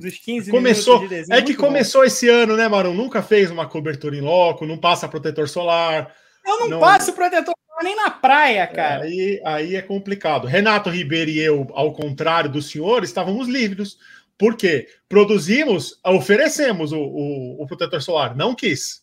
dos 15 começou, minutos de desenho. É que começou esse ano, né, Marum? Nunca fez uma cobertura em loco, não passa protetor solar. Eu não, não... passo protetor nem na praia, é, cara. É, aí, aí é complicado. Renato Ribeiro e eu, ao contrário do senhor, estávamos lívidos. Porque produzimos, oferecemos o, o, o, protetor solar. Não quis.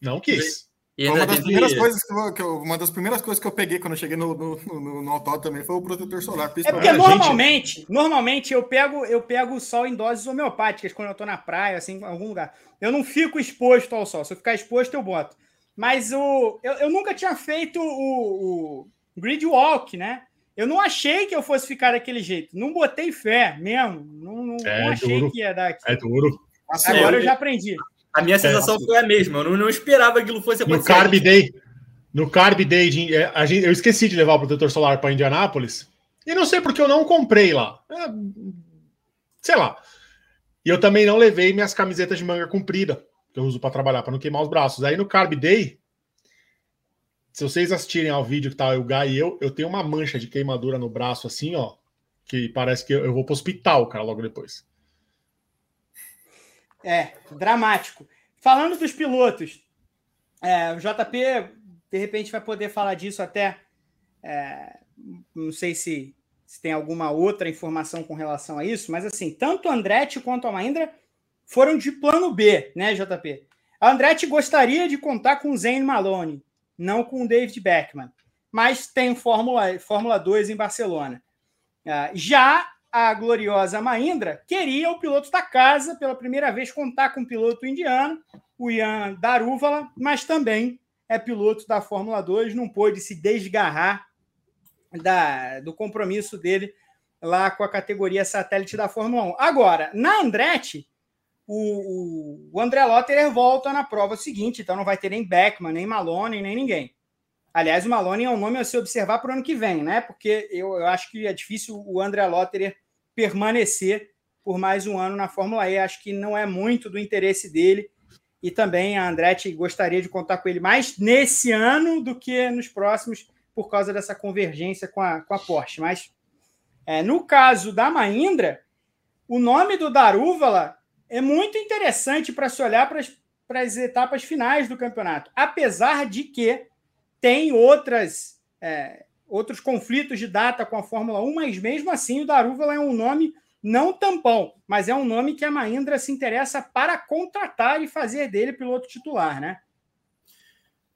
Não quis. E, uma, das primeiras coisas que eu, que eu, uma das primeiras coisas que eu peguei quando eu cheguei no, no, no, no autódromo também foi o protetor solar. É porque normalmente, gente... normalmente eu pego eu pego o sol em doses homeopáticas quando eu tô na praia, assim, em algum lugar. Eu não fico exposto ao sol. Se eu ficar exposto, eu boto. Mas o, eu, eu nunca tinha feito o, o grid walk, né? Eu não achei que eu fosse ficar daquele jeito. Não botei fé mesmo. Não, não, é não achei duro. que ia dar aqui. É duro. Agora eu, eu já aprendi. A minha sensação é. foi a mesma. Eu não, não esperava que aquilo fosse acontecer. No Carb Day, no Carb Day, de, é, eu esqueci de levar o protetor solar para Indianápolis. E não sei porque eu não comprei lá. É, sei lá. E eu também não levei minhas camisetas de manga comprida que eu uso para trabalhar, para não queimar os braços. Aí no Carb Day, se vocês assistirem ao vídeo que tá o Guy e eu, eu tenho uma mancha de queimadura no braço assim, ó, que parece que eu, vou para o hospital, cara, logo depois. É, dramático. Falando dos pilotos, é, o JP de repente vai poder falar disso até. É, não sei se, se tem alguma outra informação com relação a isso, mas assim, tanto Andretti quanto a Mahindra foram de plano B, né, JP? A Andretti gostaria de contar com o Zane Malone, não com o David Beckman, mas tem Fórmula, Fórmula 2 em Barcelona. Ah, já a gloriosa Mahindra queria o piloto da casa, pela primeira vez, contar com um piloto indiano, o Ian Daruvala, mas também é piloto da Fórmula 2, não pôde se desgarrar da, do compromisso dele lá com a categoria satélite da Fórmula 1. Agora, na Andretti, o, o André Lotterer volta na prova seguinte, então não vai ter nem Beckman, nem Malone, nem ninguém. Aliás, o Malone é um nome a se observar para o ano que vem, né? Porque eu, eu acho que é difícil o André Lotterer permanecer por mais um ano na Fórmula E. Acho que não é muito do interesse dele. E também a Andretti gostaria de contar com ele mais nesse ano do que nos próximos, por causa dessa convergência com a, com a Porsche. Mas é, no caso da Mahindra, o nome do Darúvala é muito interessante para se olhar para as etapas finais do campeonato, apesar de que tem outras é, outros conflitos de data com a Fórmula 1, mas mesmo assim o Darúvala é um nome não tampão, mas é um nome que a Mahindra se interessa para contratar e fazer dele piloto titular, né?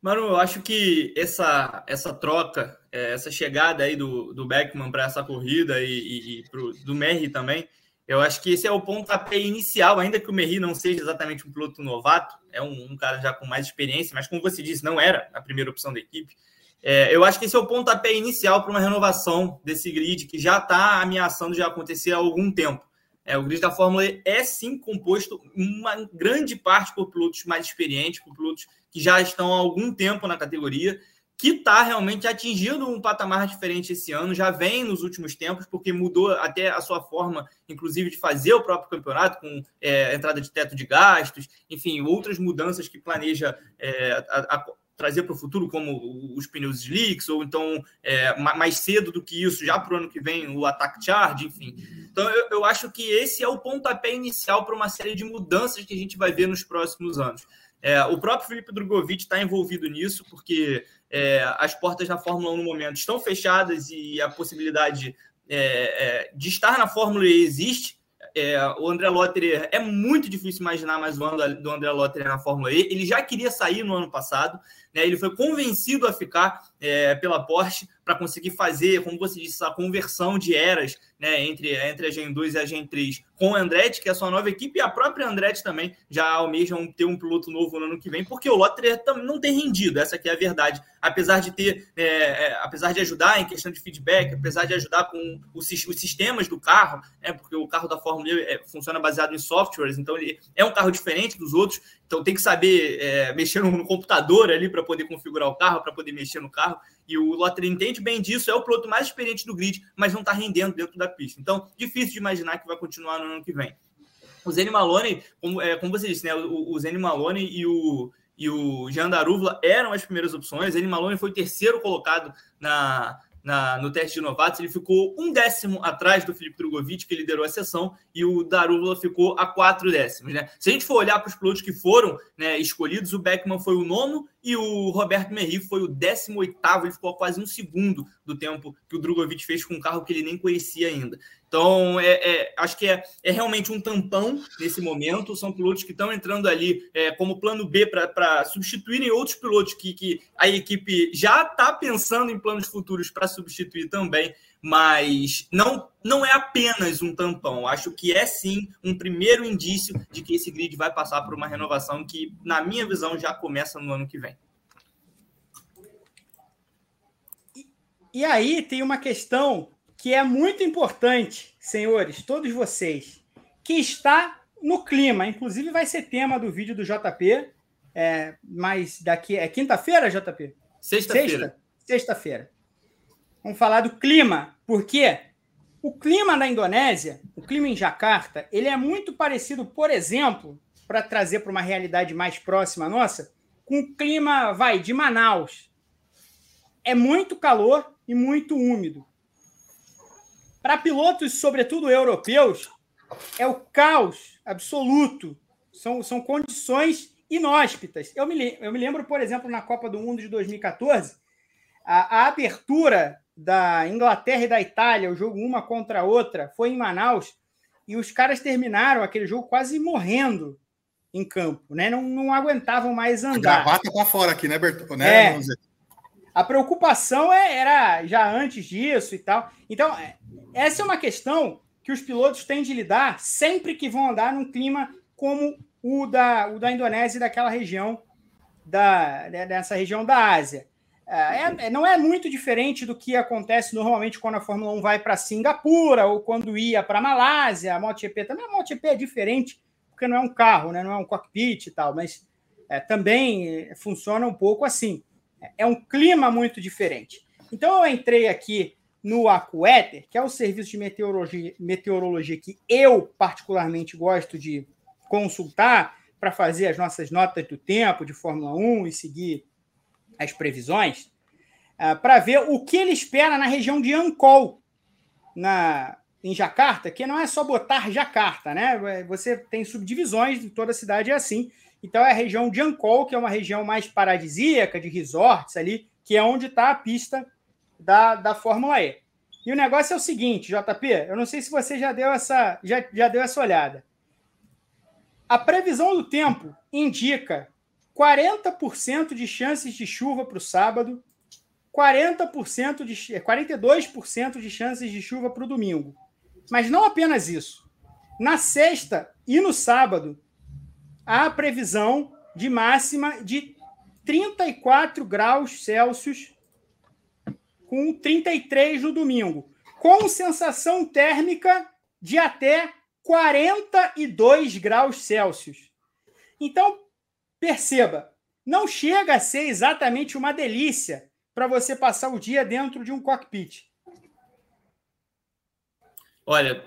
Mano, eu acho que essa, essa troca, é, essa chegada aí do, do Beckman para essa corrida e, e, e pro, do Merri também, eu acho que esse é o pontapé inicial, ainda que o Merri não seja exatamente um piloto novato, é um, um, cara já com mais experiência, mas como você disse, não era a primeira opção da equipe. É, eu acho que esse é o pontapé inicial para uma renovação desse grid que já está ameaçando já acontecer há algum tempo. É, o grid da Fórmula E é sim composto uma grande parte por pilotos mais experientes, por pilotos que já estão há algum tempo na categoria que está realmente atingindo um patamar diferente esse ano, já vem nos últimos tempos, porque mudou até a sua forma, inclusive, de fazer o próprio campeonato, com é, entrada de teto de gastos, enfim, outras mudanças que planeja é, a, a, trazer para o futuro, como os pneus slicks, ou então é, mais cedo do que isso, já para o ano que vem, o Attack Charge, enfim. Então, eu, eu acho que esse é o pontapé inicial para uma série de mudanças que a gente vai ver nos próximos anos. É, o próprio Felipe Drogovic está envolvido nisso, porque é, as portas na Fórmula 1 no momento estão fechadas e a possibilidade é, é de estar na Fórmula E existe. É, o André Lotterer é muito difícil imaginar mais um ano do André Lotterer na Fórmula E. Ele já queria sair no ano passado, né? ele foi convencido a ficar é, pela Porsche, para conseguir fazer, como você disse, a conversão de eras né, entre, entre a Gen 2 e a Gen 3 com a Andretti, que é a sua nova equipe, e a própria Andretti também já almejam ter um piloto novo no ano que vem, porque o Lotter não tem rendido, essa é a verdade. Apesar de ter, é, é, apesar de ajudar em questão de feedback, apesar de ajudar com os, os sistemas do carro, né, porque o carro da Fórmula E é, funciona baseado em softwares, então ele é um carro diferente dos outros, então tem que saber é, mexer no, computador ali para poder configurar o carro, para poder mexer no carro. E o Lotter entende bem disso, é o piloto mais experiente do grid, mas não está rendendo dentro da pista. Então, difícil de imaginar que vai continuar no ano que vem. O Zene Malone, como, é, como você disse, né, o, o Zene Malone e o, e o Jean Darúvula eram as primeiras opções. O Zene Malone foi terceiro colocado na, na, no teste de novatos, ele ficou um décimo atrás do Felipe Drogovic, que liderou a sessão, e o Darúvula ficou a quatro décimos. Né? Se a gente for olhar para os pilotos que foram né, escolhidos, o Beckman foi o nono e o Roberto Merri foi o 18 ele ficou quase um segundo do tempo que o Drogovic fez com um carro que ele nem conhecia ainda. Então, é, é, acho que é, é, realmente um tampão nesse momento. São pilotos que estão entrando ali é, como plano B para substituírem outros pilotos que, que a equipe já está pensando em planos futuros para substituir também, mas não, não é apenas um tampão. Acho que é sim um primeiro indício de que esse grid vai passar por uma renovação que, na minha visão, já começa no ano que vem. E aí tem uma questão que é muito importante, senhores, todos vocês, que está no clima. Inclusive, vai ser tema do vídeo do JP. É, mas daqui. É quinta-feira, JP? Sexta-feira. Sexta-feira. Vamos falar do clima, porque o clima na Indonésia, o clima em Jacarta, ele é muito parecido, por exemplo, para trazer para uma realidade mais próxima nossa, com o clima, vai, de Manaus. É muito calor e muito úmido. Para pilotos, sobretudo europeus, é o caos absoluto. São, são condições inóspitas. Eu me, eu me lembro, por exemplo, na Copa do Mundo de 2014, a, a abertura da Inglaterra e da Itália, o jogo uma contra a outra, foi em Manaus, e os caras terminaram aquele jogo quase morrendo em campo, né? Não, não aguentavam mais andar. A gravata para fora aqui, né, Bertão? Né, é. A preocupação é, era já antes disso e tal. Então, é, essa é uma questão que os pilotos têm de lidar sempre que vão andar num clima como o da, o da Indonésia e daquela região da, dessa região da Ásia. É, é, não é muito diferente do que acontece normalmente quando a Fórmula 1 vai para Singapura ou quando ia para Malásia, a MotoGP também. A MotoGP é diferente porque não é um carro, né? não é um cockpit e tal, mas é, também funciona um pouco assim. É um clima muito diferente. Então eu entrei aqui no AcuEther, que é o serviço de meteorologia, meteorologia que eu particularmente gosto de consultar para fazer as nossas notas do tempo de Fórmula 1 e seguir as previsões, uh, para ver o que ele espera na região de Ancol, na, em Jacarta, que não é só botar Jacarta, né? Você tem subdivisões, toda a cidade é assim. Então é a região de Ancol, que é uma região mais paradisíaca, de resorts ali, que é onde está a pista da, da Fórmula E. E o negócio é o seguinte, JP, eu não sei se você já deu essa, já, já deu essa olhada. A previsão do tempo indica 40% de chances de chuva para o sábado, 40% de 42% de chances de chuva para o domingo. Mas não apenas isso. Na sexta e no sábado, há previsão de máxima de 34 graus Celsius, com 33 no domingo, com sensação térmica de até 42 graus Celsius. Então, perceba, não chega a ser exatamente uma delícia para você passar o dia dentro de um cockpit. Olha,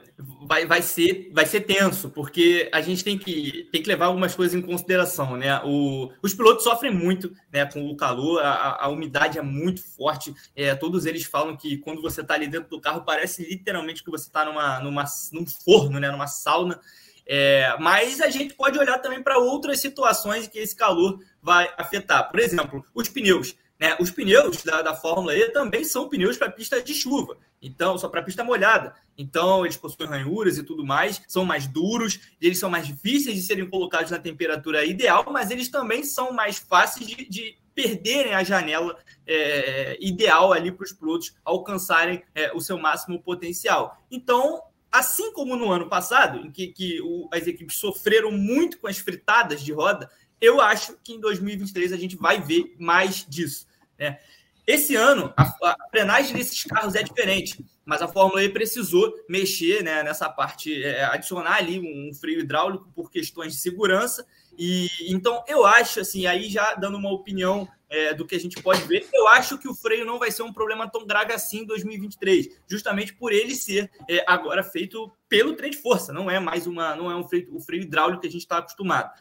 vai, vai, ser, vai ser tenso, porque a gente tem que, tem que levar algumas coisas em consideração, né? O, os pilotos sofrem muito né, com o calor, a, a umidade é muito forte. É, todos eles falam que quando você está ali dentro do carro, parece literalmente que você está numa, numa, num forno, né, numa sauna. É, mas a gente pode olhar também para outras situações que esse calor vai afetar. Por exemplo, os pneus. Né? Os pneus da, da Fórmula E também são pneus para pista de chuva, então só para pista molhada. Então eles possuem ranhuras e tudo mais, são mais duros, eles são mais difíceis de serem colocados na temperatura ideal, mas eles também são mais fáceis de, de perderem a janela é, ideal ali para os pilotos alcançarem é, o seu máximo potencial. Então, assim como no ano passado, em que, que o, as equipes sofreram muito com as fritadas de roda, eu acho que em 2023 a gente vai ver mais disso. Né? Esse ano, a, a frenagem desses carros é diferente, mas a Fórmula E precisou mexer né, nessa parte, é, adicionar ali um freio hidráulico por questões de segurança. E então eu acho assim, aí já dando uma opinião é, do que a gente pode ver, eu acho que o freio não vai ser um problema tão grave assim em 2023, justamente por ele ser é, agora feito pelo trem de força, não é mais uma, não é um freio, o freio hidráulico que a gente está acostumado.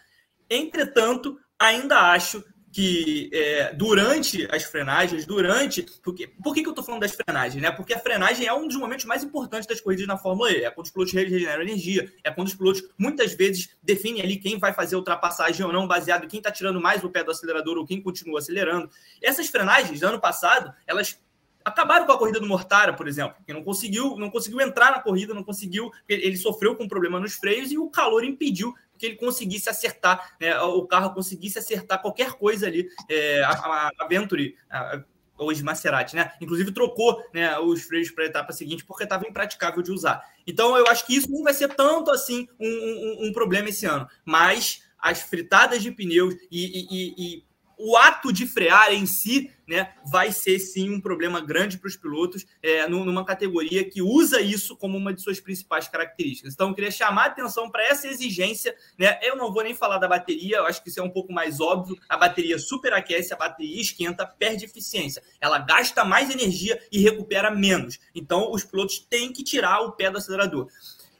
Entretanto, ainda acho que é, durante as frenagens, durante. Porque, por que, que eu estou falando das frenagens? Né? Porque a frenagem é um dos momentos mais importantes das corridas na Fórmula E. É quando os pilotos regeneram energia, é quando os pilotos muitas vezes definem ali quem vai fazer ultrapassagem ou não, baseado em quem está tirando mais o pé do acelerador ou quem continua acelerando. Essas frenagens, no ano passado, elas acabaram com a corrida do Mortara, por exemplo, que não conseguiu, não conseguiu entrar na corrida, não conseguiu, ele sofreu com um problema nos freios e o calor impediu que ele conseguisse acertar, né, o carro conseguisse acertar qualquer coisa ali. É, a, a Venturi, a, hoje Maserati, né? Inclusive trocou né, os freios para a etapa seguinte porque estava impraticável de usar. Então eu acho que isso não vai ser tanto assim um, um, um problema esse ano, mas as fritadas de pneus e, e, e o ato de frear em si né, vai ser sim um problema grande para os pilotos é, numa categoria que usa isso como uma de suas principais características. Então, eu queria chamar a atenção para essa exigência. Né? Eu não vou nem falar da bateria, eu acho que isso é um pouco mais óbvio. A bateria superaquece, a bateria esquenta, perde eficiência. Ela gasta mais energia e recupera menos. Então, os pilotos têm que tirar o pé do acelerador.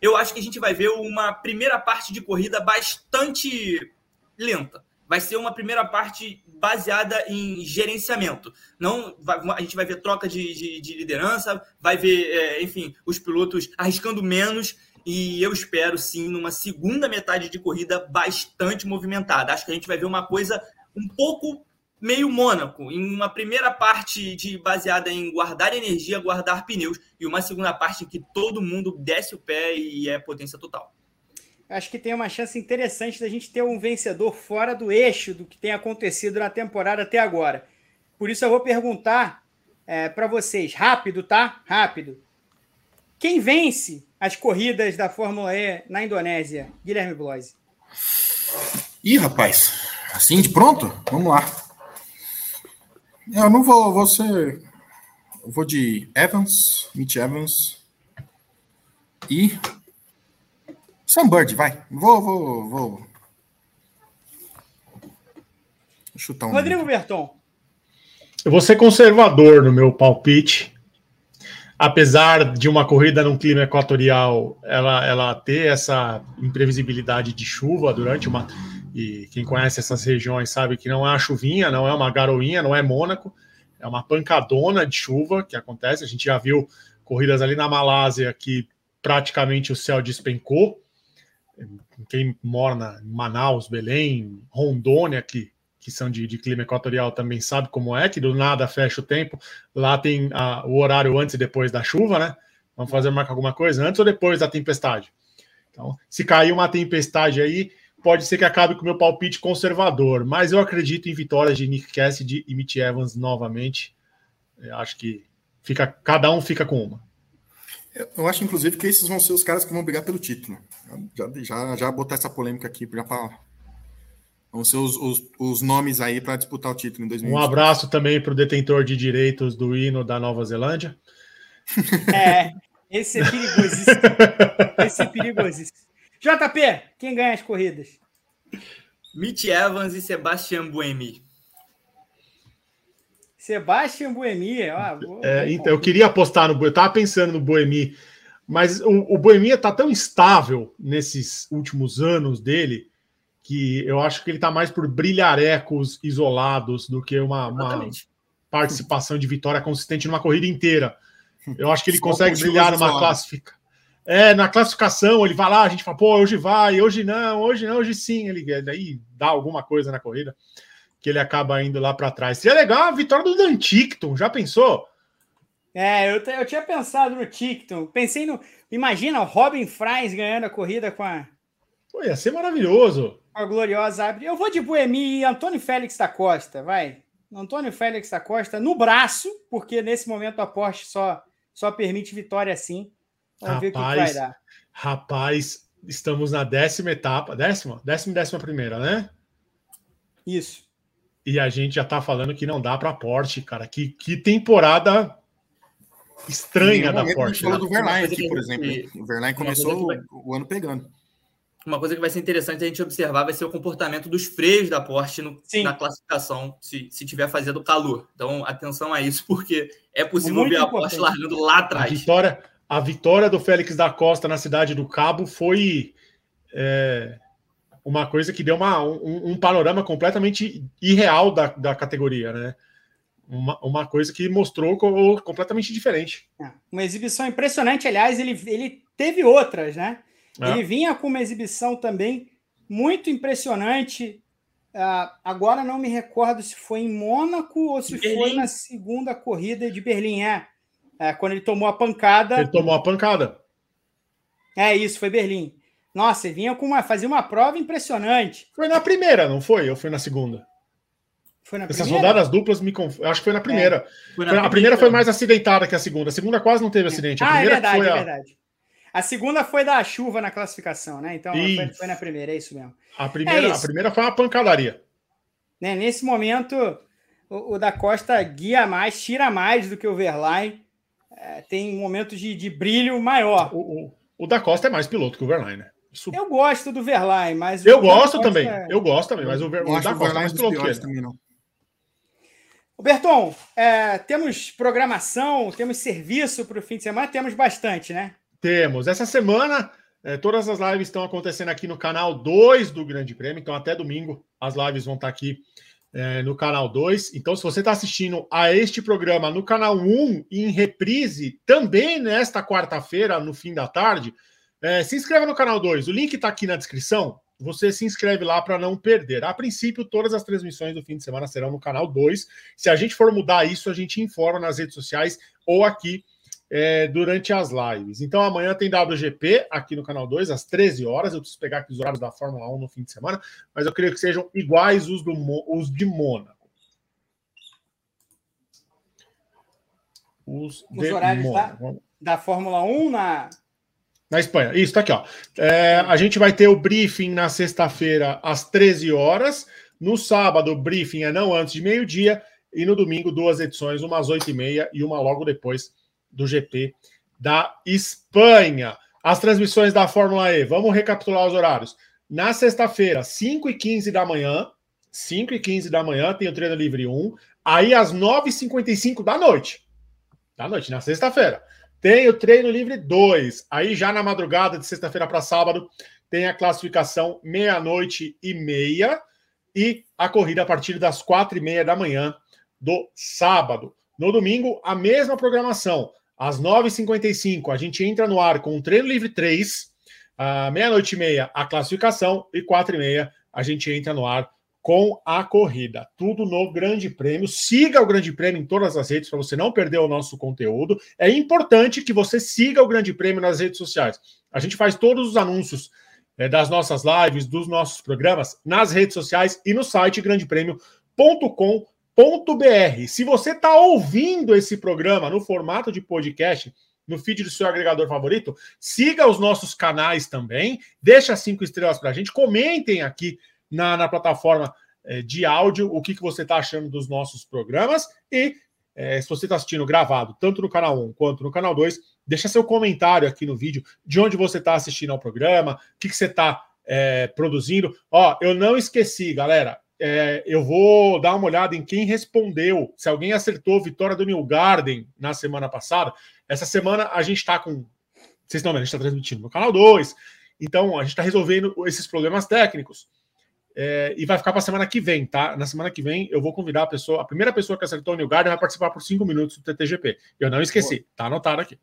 Eu acho que a gente vai ver uma primeira parte de corrida bastante lenta vai ser uma primeira parte baseada em gerenciamento. Não, a gente vai ver troca de, de, de liderança, vai ver, é, enfim, os pilotos arriscando menos. E eu espero, sim, numa segunda metade de corrida bastante movimentada. Acho que a gente vai ver uma coisa um pouco meio Mônaco, em uma primeira parte de baseada em guardar energia, guardar pneus, e uma segunda parte em que todo mundo desce o pé e é potência total acho que tem uma chance interessante da gente ter um vencedor fora do eixo do que tem acontecido na temporada até agora. Por isso eu vou perguntar é, para vocês, rápido, tá? Rápido. Quem vence as corridas da Fórmula E na Indonésia? Guilherme Bloise. Ih, rapaz, assim de pronto? Vamos lá. Eu não vou, vou ser. Eu vou de Evans, Mitch Evans e Sunbird, vai. Vou, vou, vou. chutar um. Rodrigo Berton. Eu vou ser conservador no meu palpite. Apesar de uma corrida num clima equatorial, ela, ela ter essa imprevisibilidade de chuva durante uma. E quem conhece essas regiões sabe que não é uma chuvinha, não é uma garoinha, não é Mônaco, é uma pancadona de chuva que acontece. A gente já viu corridas ali na Malásia que praticamente o céu despencou quem mora na Manaus, Belém, Rondônia, que, que são de, de, clima equatorial, também sabe como é, que do nada fecha o tempo. Lá tem a, o horário antes e depois da chuva, né? Vamos fazer marcar alguma coisa antes ou depois da tempestade. Então, se cair uma tempestade aí, pode ser que acabe com o meu palpite conservador, mas eu acredito em vitórias de Nick Cassidy e Mitch Evans novamente. Eu acho que fica, cada um fica com uma. Eu acho, inclusive, que esses vão ser os caras que vão brigar pelo título. Já, já, já botar essa polêmica aqui para falar. Vão ser os, os, os nomes aí para disputar o título em 2020. Um abraço também para o detentor de direitos do hino da Nova Zelândia. [laughs] É, esse é perigosíssimo. [laughs] esse é perigosíssimo. JP, quem ganha as corridas? Mitch Evans e Sebastian Buemi. Sebastian Buemi. Ah, é, então, eu queria apostar no. Eu estava pensando no Buemi, mas o, o Buemi está tão estável nesses últimos anos dele que eu acho que ele está mais por brilharecos isolados do que uma, uma participação de vitória consistente numa corrida inteira. Eu acho que ele consegue brilhar numa classificação. É, na classificação, ele vai lá, a gente fala, pô, hoje vai, hoje não, hoje não, hoje sim. Ele daí dá alguma coisa na corrida que ele acaba indo lá para trás. Seria legal a vitória do Dan Ticton, já pensou? É, eu, eu tinha pensado no Ticton. Pensei no. Imagina o Robin Fries ganhando a corrida com a. Pô, ia ser maravilhoso. A gloriosa abre. Eu vou de Boemi e Antônio Félix da Costa, vai. Antônio Félix da Costa no braço, porque nesse momento a Porsche só, só permite vitória assim. Vamos rapaz, ver o que, vai dar. Rapaz, estamos na décima etapa. Décima? Décima e décima primeira, né? Isso. E a gente já tá falando que não dá para Porsche, cara. Que, que temporada estranha da Porsche. A gente falou né? do Verlaine aqui, por exemplo. O Verlaine começou o ano pegando. Uma coisa que vai ser interessante a gente observar vai ser o comportamento dos freios da Porsche no, na classificação, se, se tiver fazendo calor. Então, atenção a isso, porque é possível ver a Porsche largando lá atrás. A vitória, a vitória do Félix da Costa na cidade do Cabo foi é, uma coisa que deu uma, um, um, panorama completamente irreal da, da categoria, né? Uma, uma coisa que mostrou completamente diferente. É, uma exibição impressionante, aliás, ele, ele teve outras, né? É. Ele vinha com uma exibição também muito impressionante. Uh, agora não me recordo se foi em Mônaco ou se Berlim. foi na segunda corrida de Berlim. É, é, quando ele tomou a pancada. Ele tomou a pancada. É isso, foi Berlim. Nossa, ele vinha com uma, fazia uma prova impressionante. Foi na primeira, não foi? Ou foi na segunda? Foi na Essas primeira? rodadas duplas me conf... Acho que foi na primeira. É, foi na a primeira, primeira foi mais acidentada que a segunda. A segunda quase não teve acidente. A ah, é verdade, foi a... é verdade. A segunda foi da chuva na classificação, né? Então foi, foi, na primeira, é isso mesmo. A primeira, é a primeira foi uma pancadaria. Né? Nesse momento, o, o, da Costa guia mais, tira mais do que o Verlaine. É, tem momentos de, de brilho maior. O, o, o, da Costa é mais piloto que o Verlaine, né? Isso... Eu gosto do Verlaine, mas. Eu gosto também. É... Eu gosto também, mas o, Ver... o da Costa é mais ele. Também, não. Berton, é, temos programação, temos serviço para o fim de semana, temos bastante, né? Temos. Essa semana, é, todas as lives estão acontecendo aqui no canal 2 do Grande Prêmio. Então, até domingo, as lives vão estar aqui é, no canal 2. Então, se você está assistindo a este programa no canal 1 em reprise, também nesta quarta-feira, no fim da tarde, é, se inscreva no canal 2. O link está aqui na descrição. Você se inscreve lá para não perder. A princípio, todas as transmissões do fim de semana serão no canal 2. Se a gente for mudar isso, a gente informa nas redes sociais ou aqui é, durante as lives. Então amanhã tem WGP aqui no canal 2, às 13 horas. Eu preciso pegar aqui os horários da Fórmula 1 no fim de semana, mas eu creio que sejam iguais os, do, os de Mônaco. Os, os horários da, da Fórmula 1 na. Na Espanha. Isso, tá aqui, ó. É, a gente vai ter o briefing na sexta-feira às 13 horas. No sábado, o briefing é não antes de meio-dia. E no domingo, duas edições, uma às 8h30 e uma logo depois do GP da Espanha. As transmissões da Fórmula E, vamos recapitular os horários. Na sexta-feira, 5 e 15 da manhã, 5 e 15 da manhã, tem o treino livre 1. Aí, às 9h55 da noite, da noite, na sexta-feira, tem o treino livre 2. Aí, já na madrugada de sexta-feira para sábado, tem a classificação meia-noite e meia e a corrida a partir das quatro e meia da manhã do sábado. No domingo, a mesma programação. Às 9h55, a gente entra no ar com o treino livre 3. À meia-noite e meia, a classificação. E 4 e meia, a gente entra no ar com a corrida. Tudo no Grande Prêmio. Siga o Grande Prêmio em todas as redes para você não perder o nosso conteúdo. É importante que você siga o Grande Prêmio nas redes sociais. A gente faz todos os anúncios é, das nossas lives, dos nossos programas nas redes sociais e no site grandepremio.com.br br. Se você está ouvindo esse programa no formato de podcast, no feed do seu agregador favorito, siga os nossos canais também, deixa cinco estrelas para a gente, comentem aqui na, na plataforma é, de áudio o que, que você está achando dos nossos programas e é, se você está assistindo gravado, tanto no canal 1 quanto no canal 2, deixa seu comentário aqui no vídeo de onde você está assistindo ao programa, o que, que você está é, produzindo. Ó, eu não esqueci, galera, é, eu vou dar uma olhada em quem respondeu. Se alguém acertou vitória do New Garden na semana passada, essa semana a gente está com. Vocês estão vendo, a gente está transmitindo no canal 2. Então, a gente está resolvendo esses problemas técnicos. É, e vai ficar para a semana que vem, tá? Na semana que vem eu vou convidar a pessoa, a primeira pessoa que acertou o New Garden vai participar por cinco minutos do TTGP. Eu não esqueci, tá anotado aqui.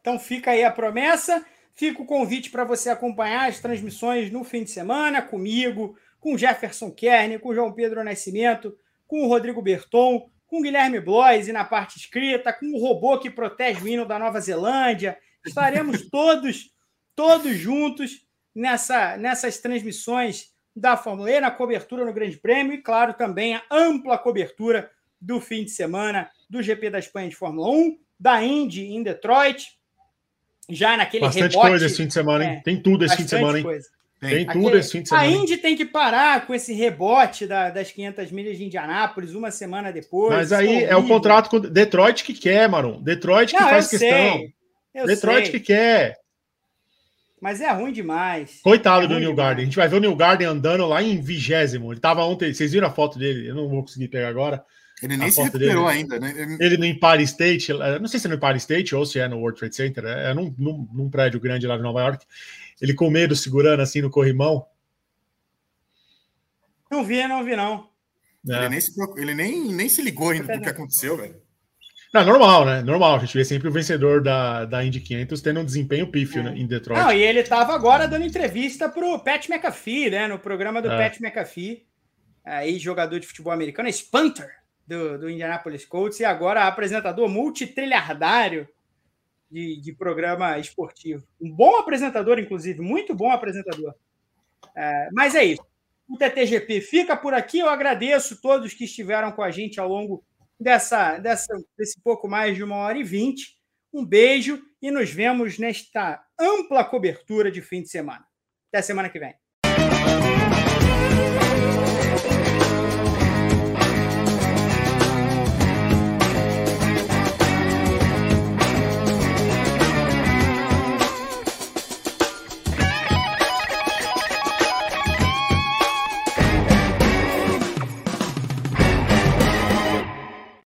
Então fica aí a promessa. Fica o convite para você acompanhar as transmissões no fim de semana comigo, com Jefferson Kern, com João Pedro Nascimento, com o Rodrigo Berton, com o Guilherme Blois e na parte escrita, com o robô que protege o hino da Nova Zelândia. Estaremos [laughs] todos, todos juntos nessa, nessas transmissões da Fórmula E, na cobertura no Grande Prêmio e, claro, também a ampla cobertura do fim de semana do GP da Espanha de Fórmula 1, da Indy em Detroit, já naquele Bastante rebote. coisa esse fim de semana, hein? É, tem tudo esse fim de semana, hein? Coisa. Tem, tem tudo Aquele, esse fim de semana. A Indy tem que parar com esse rebote da, das 500 milhas de Indianápolis uma semana depois. Mas aí é, é o contrato com Detroit que quer, Marum. Detroit que Não, faz questão. Sei, Detroit sei. que quer. Mas é ruim demais. Coitado é do New Garden. A gente vai ver o New Garden andando lá em vigésimo. Ele tava ontem. Vocês viram a foto dele? Eu não vou conseguir pegar agora. Ele nem se recuperou dele. ainda, né? Ele... ele no Empire State, não sei se é no Empire State ou se é no World Trade Center, é num, num, num prédio grande lá de Nova York. Ele com medo, segurando assim no corrimão. Não vi, não vi, não. É. Ele, nem se, ele nem, nem se ligou ainda do que aconteceu, velho. Não, normal, né? Normal. A gente vê sempre o vencedor da, da Indy 500 tendo um desempenho pífio é. né, em Detroit. Não, e ele estava agora dando entrevista para o Pat McAfee, né? No programa do é. Pat McAfee, aí jogador de futebol americano, é Spunter, do, do Indianapolis Colts, e agora apresentador multitrilhardário de, de programa esportivo. Um bom apresentador, inclusive, muito bom apresentador. É, mas é isso. O TTGP fica por aqui. Eu agradeço todos que estiveram com a gente ao longo dessa, dessa, desse pouco mais de uma hora e vinte. Um beijo e nos vemos nesta ampla cobertura de fim de semana. Até semana que vem.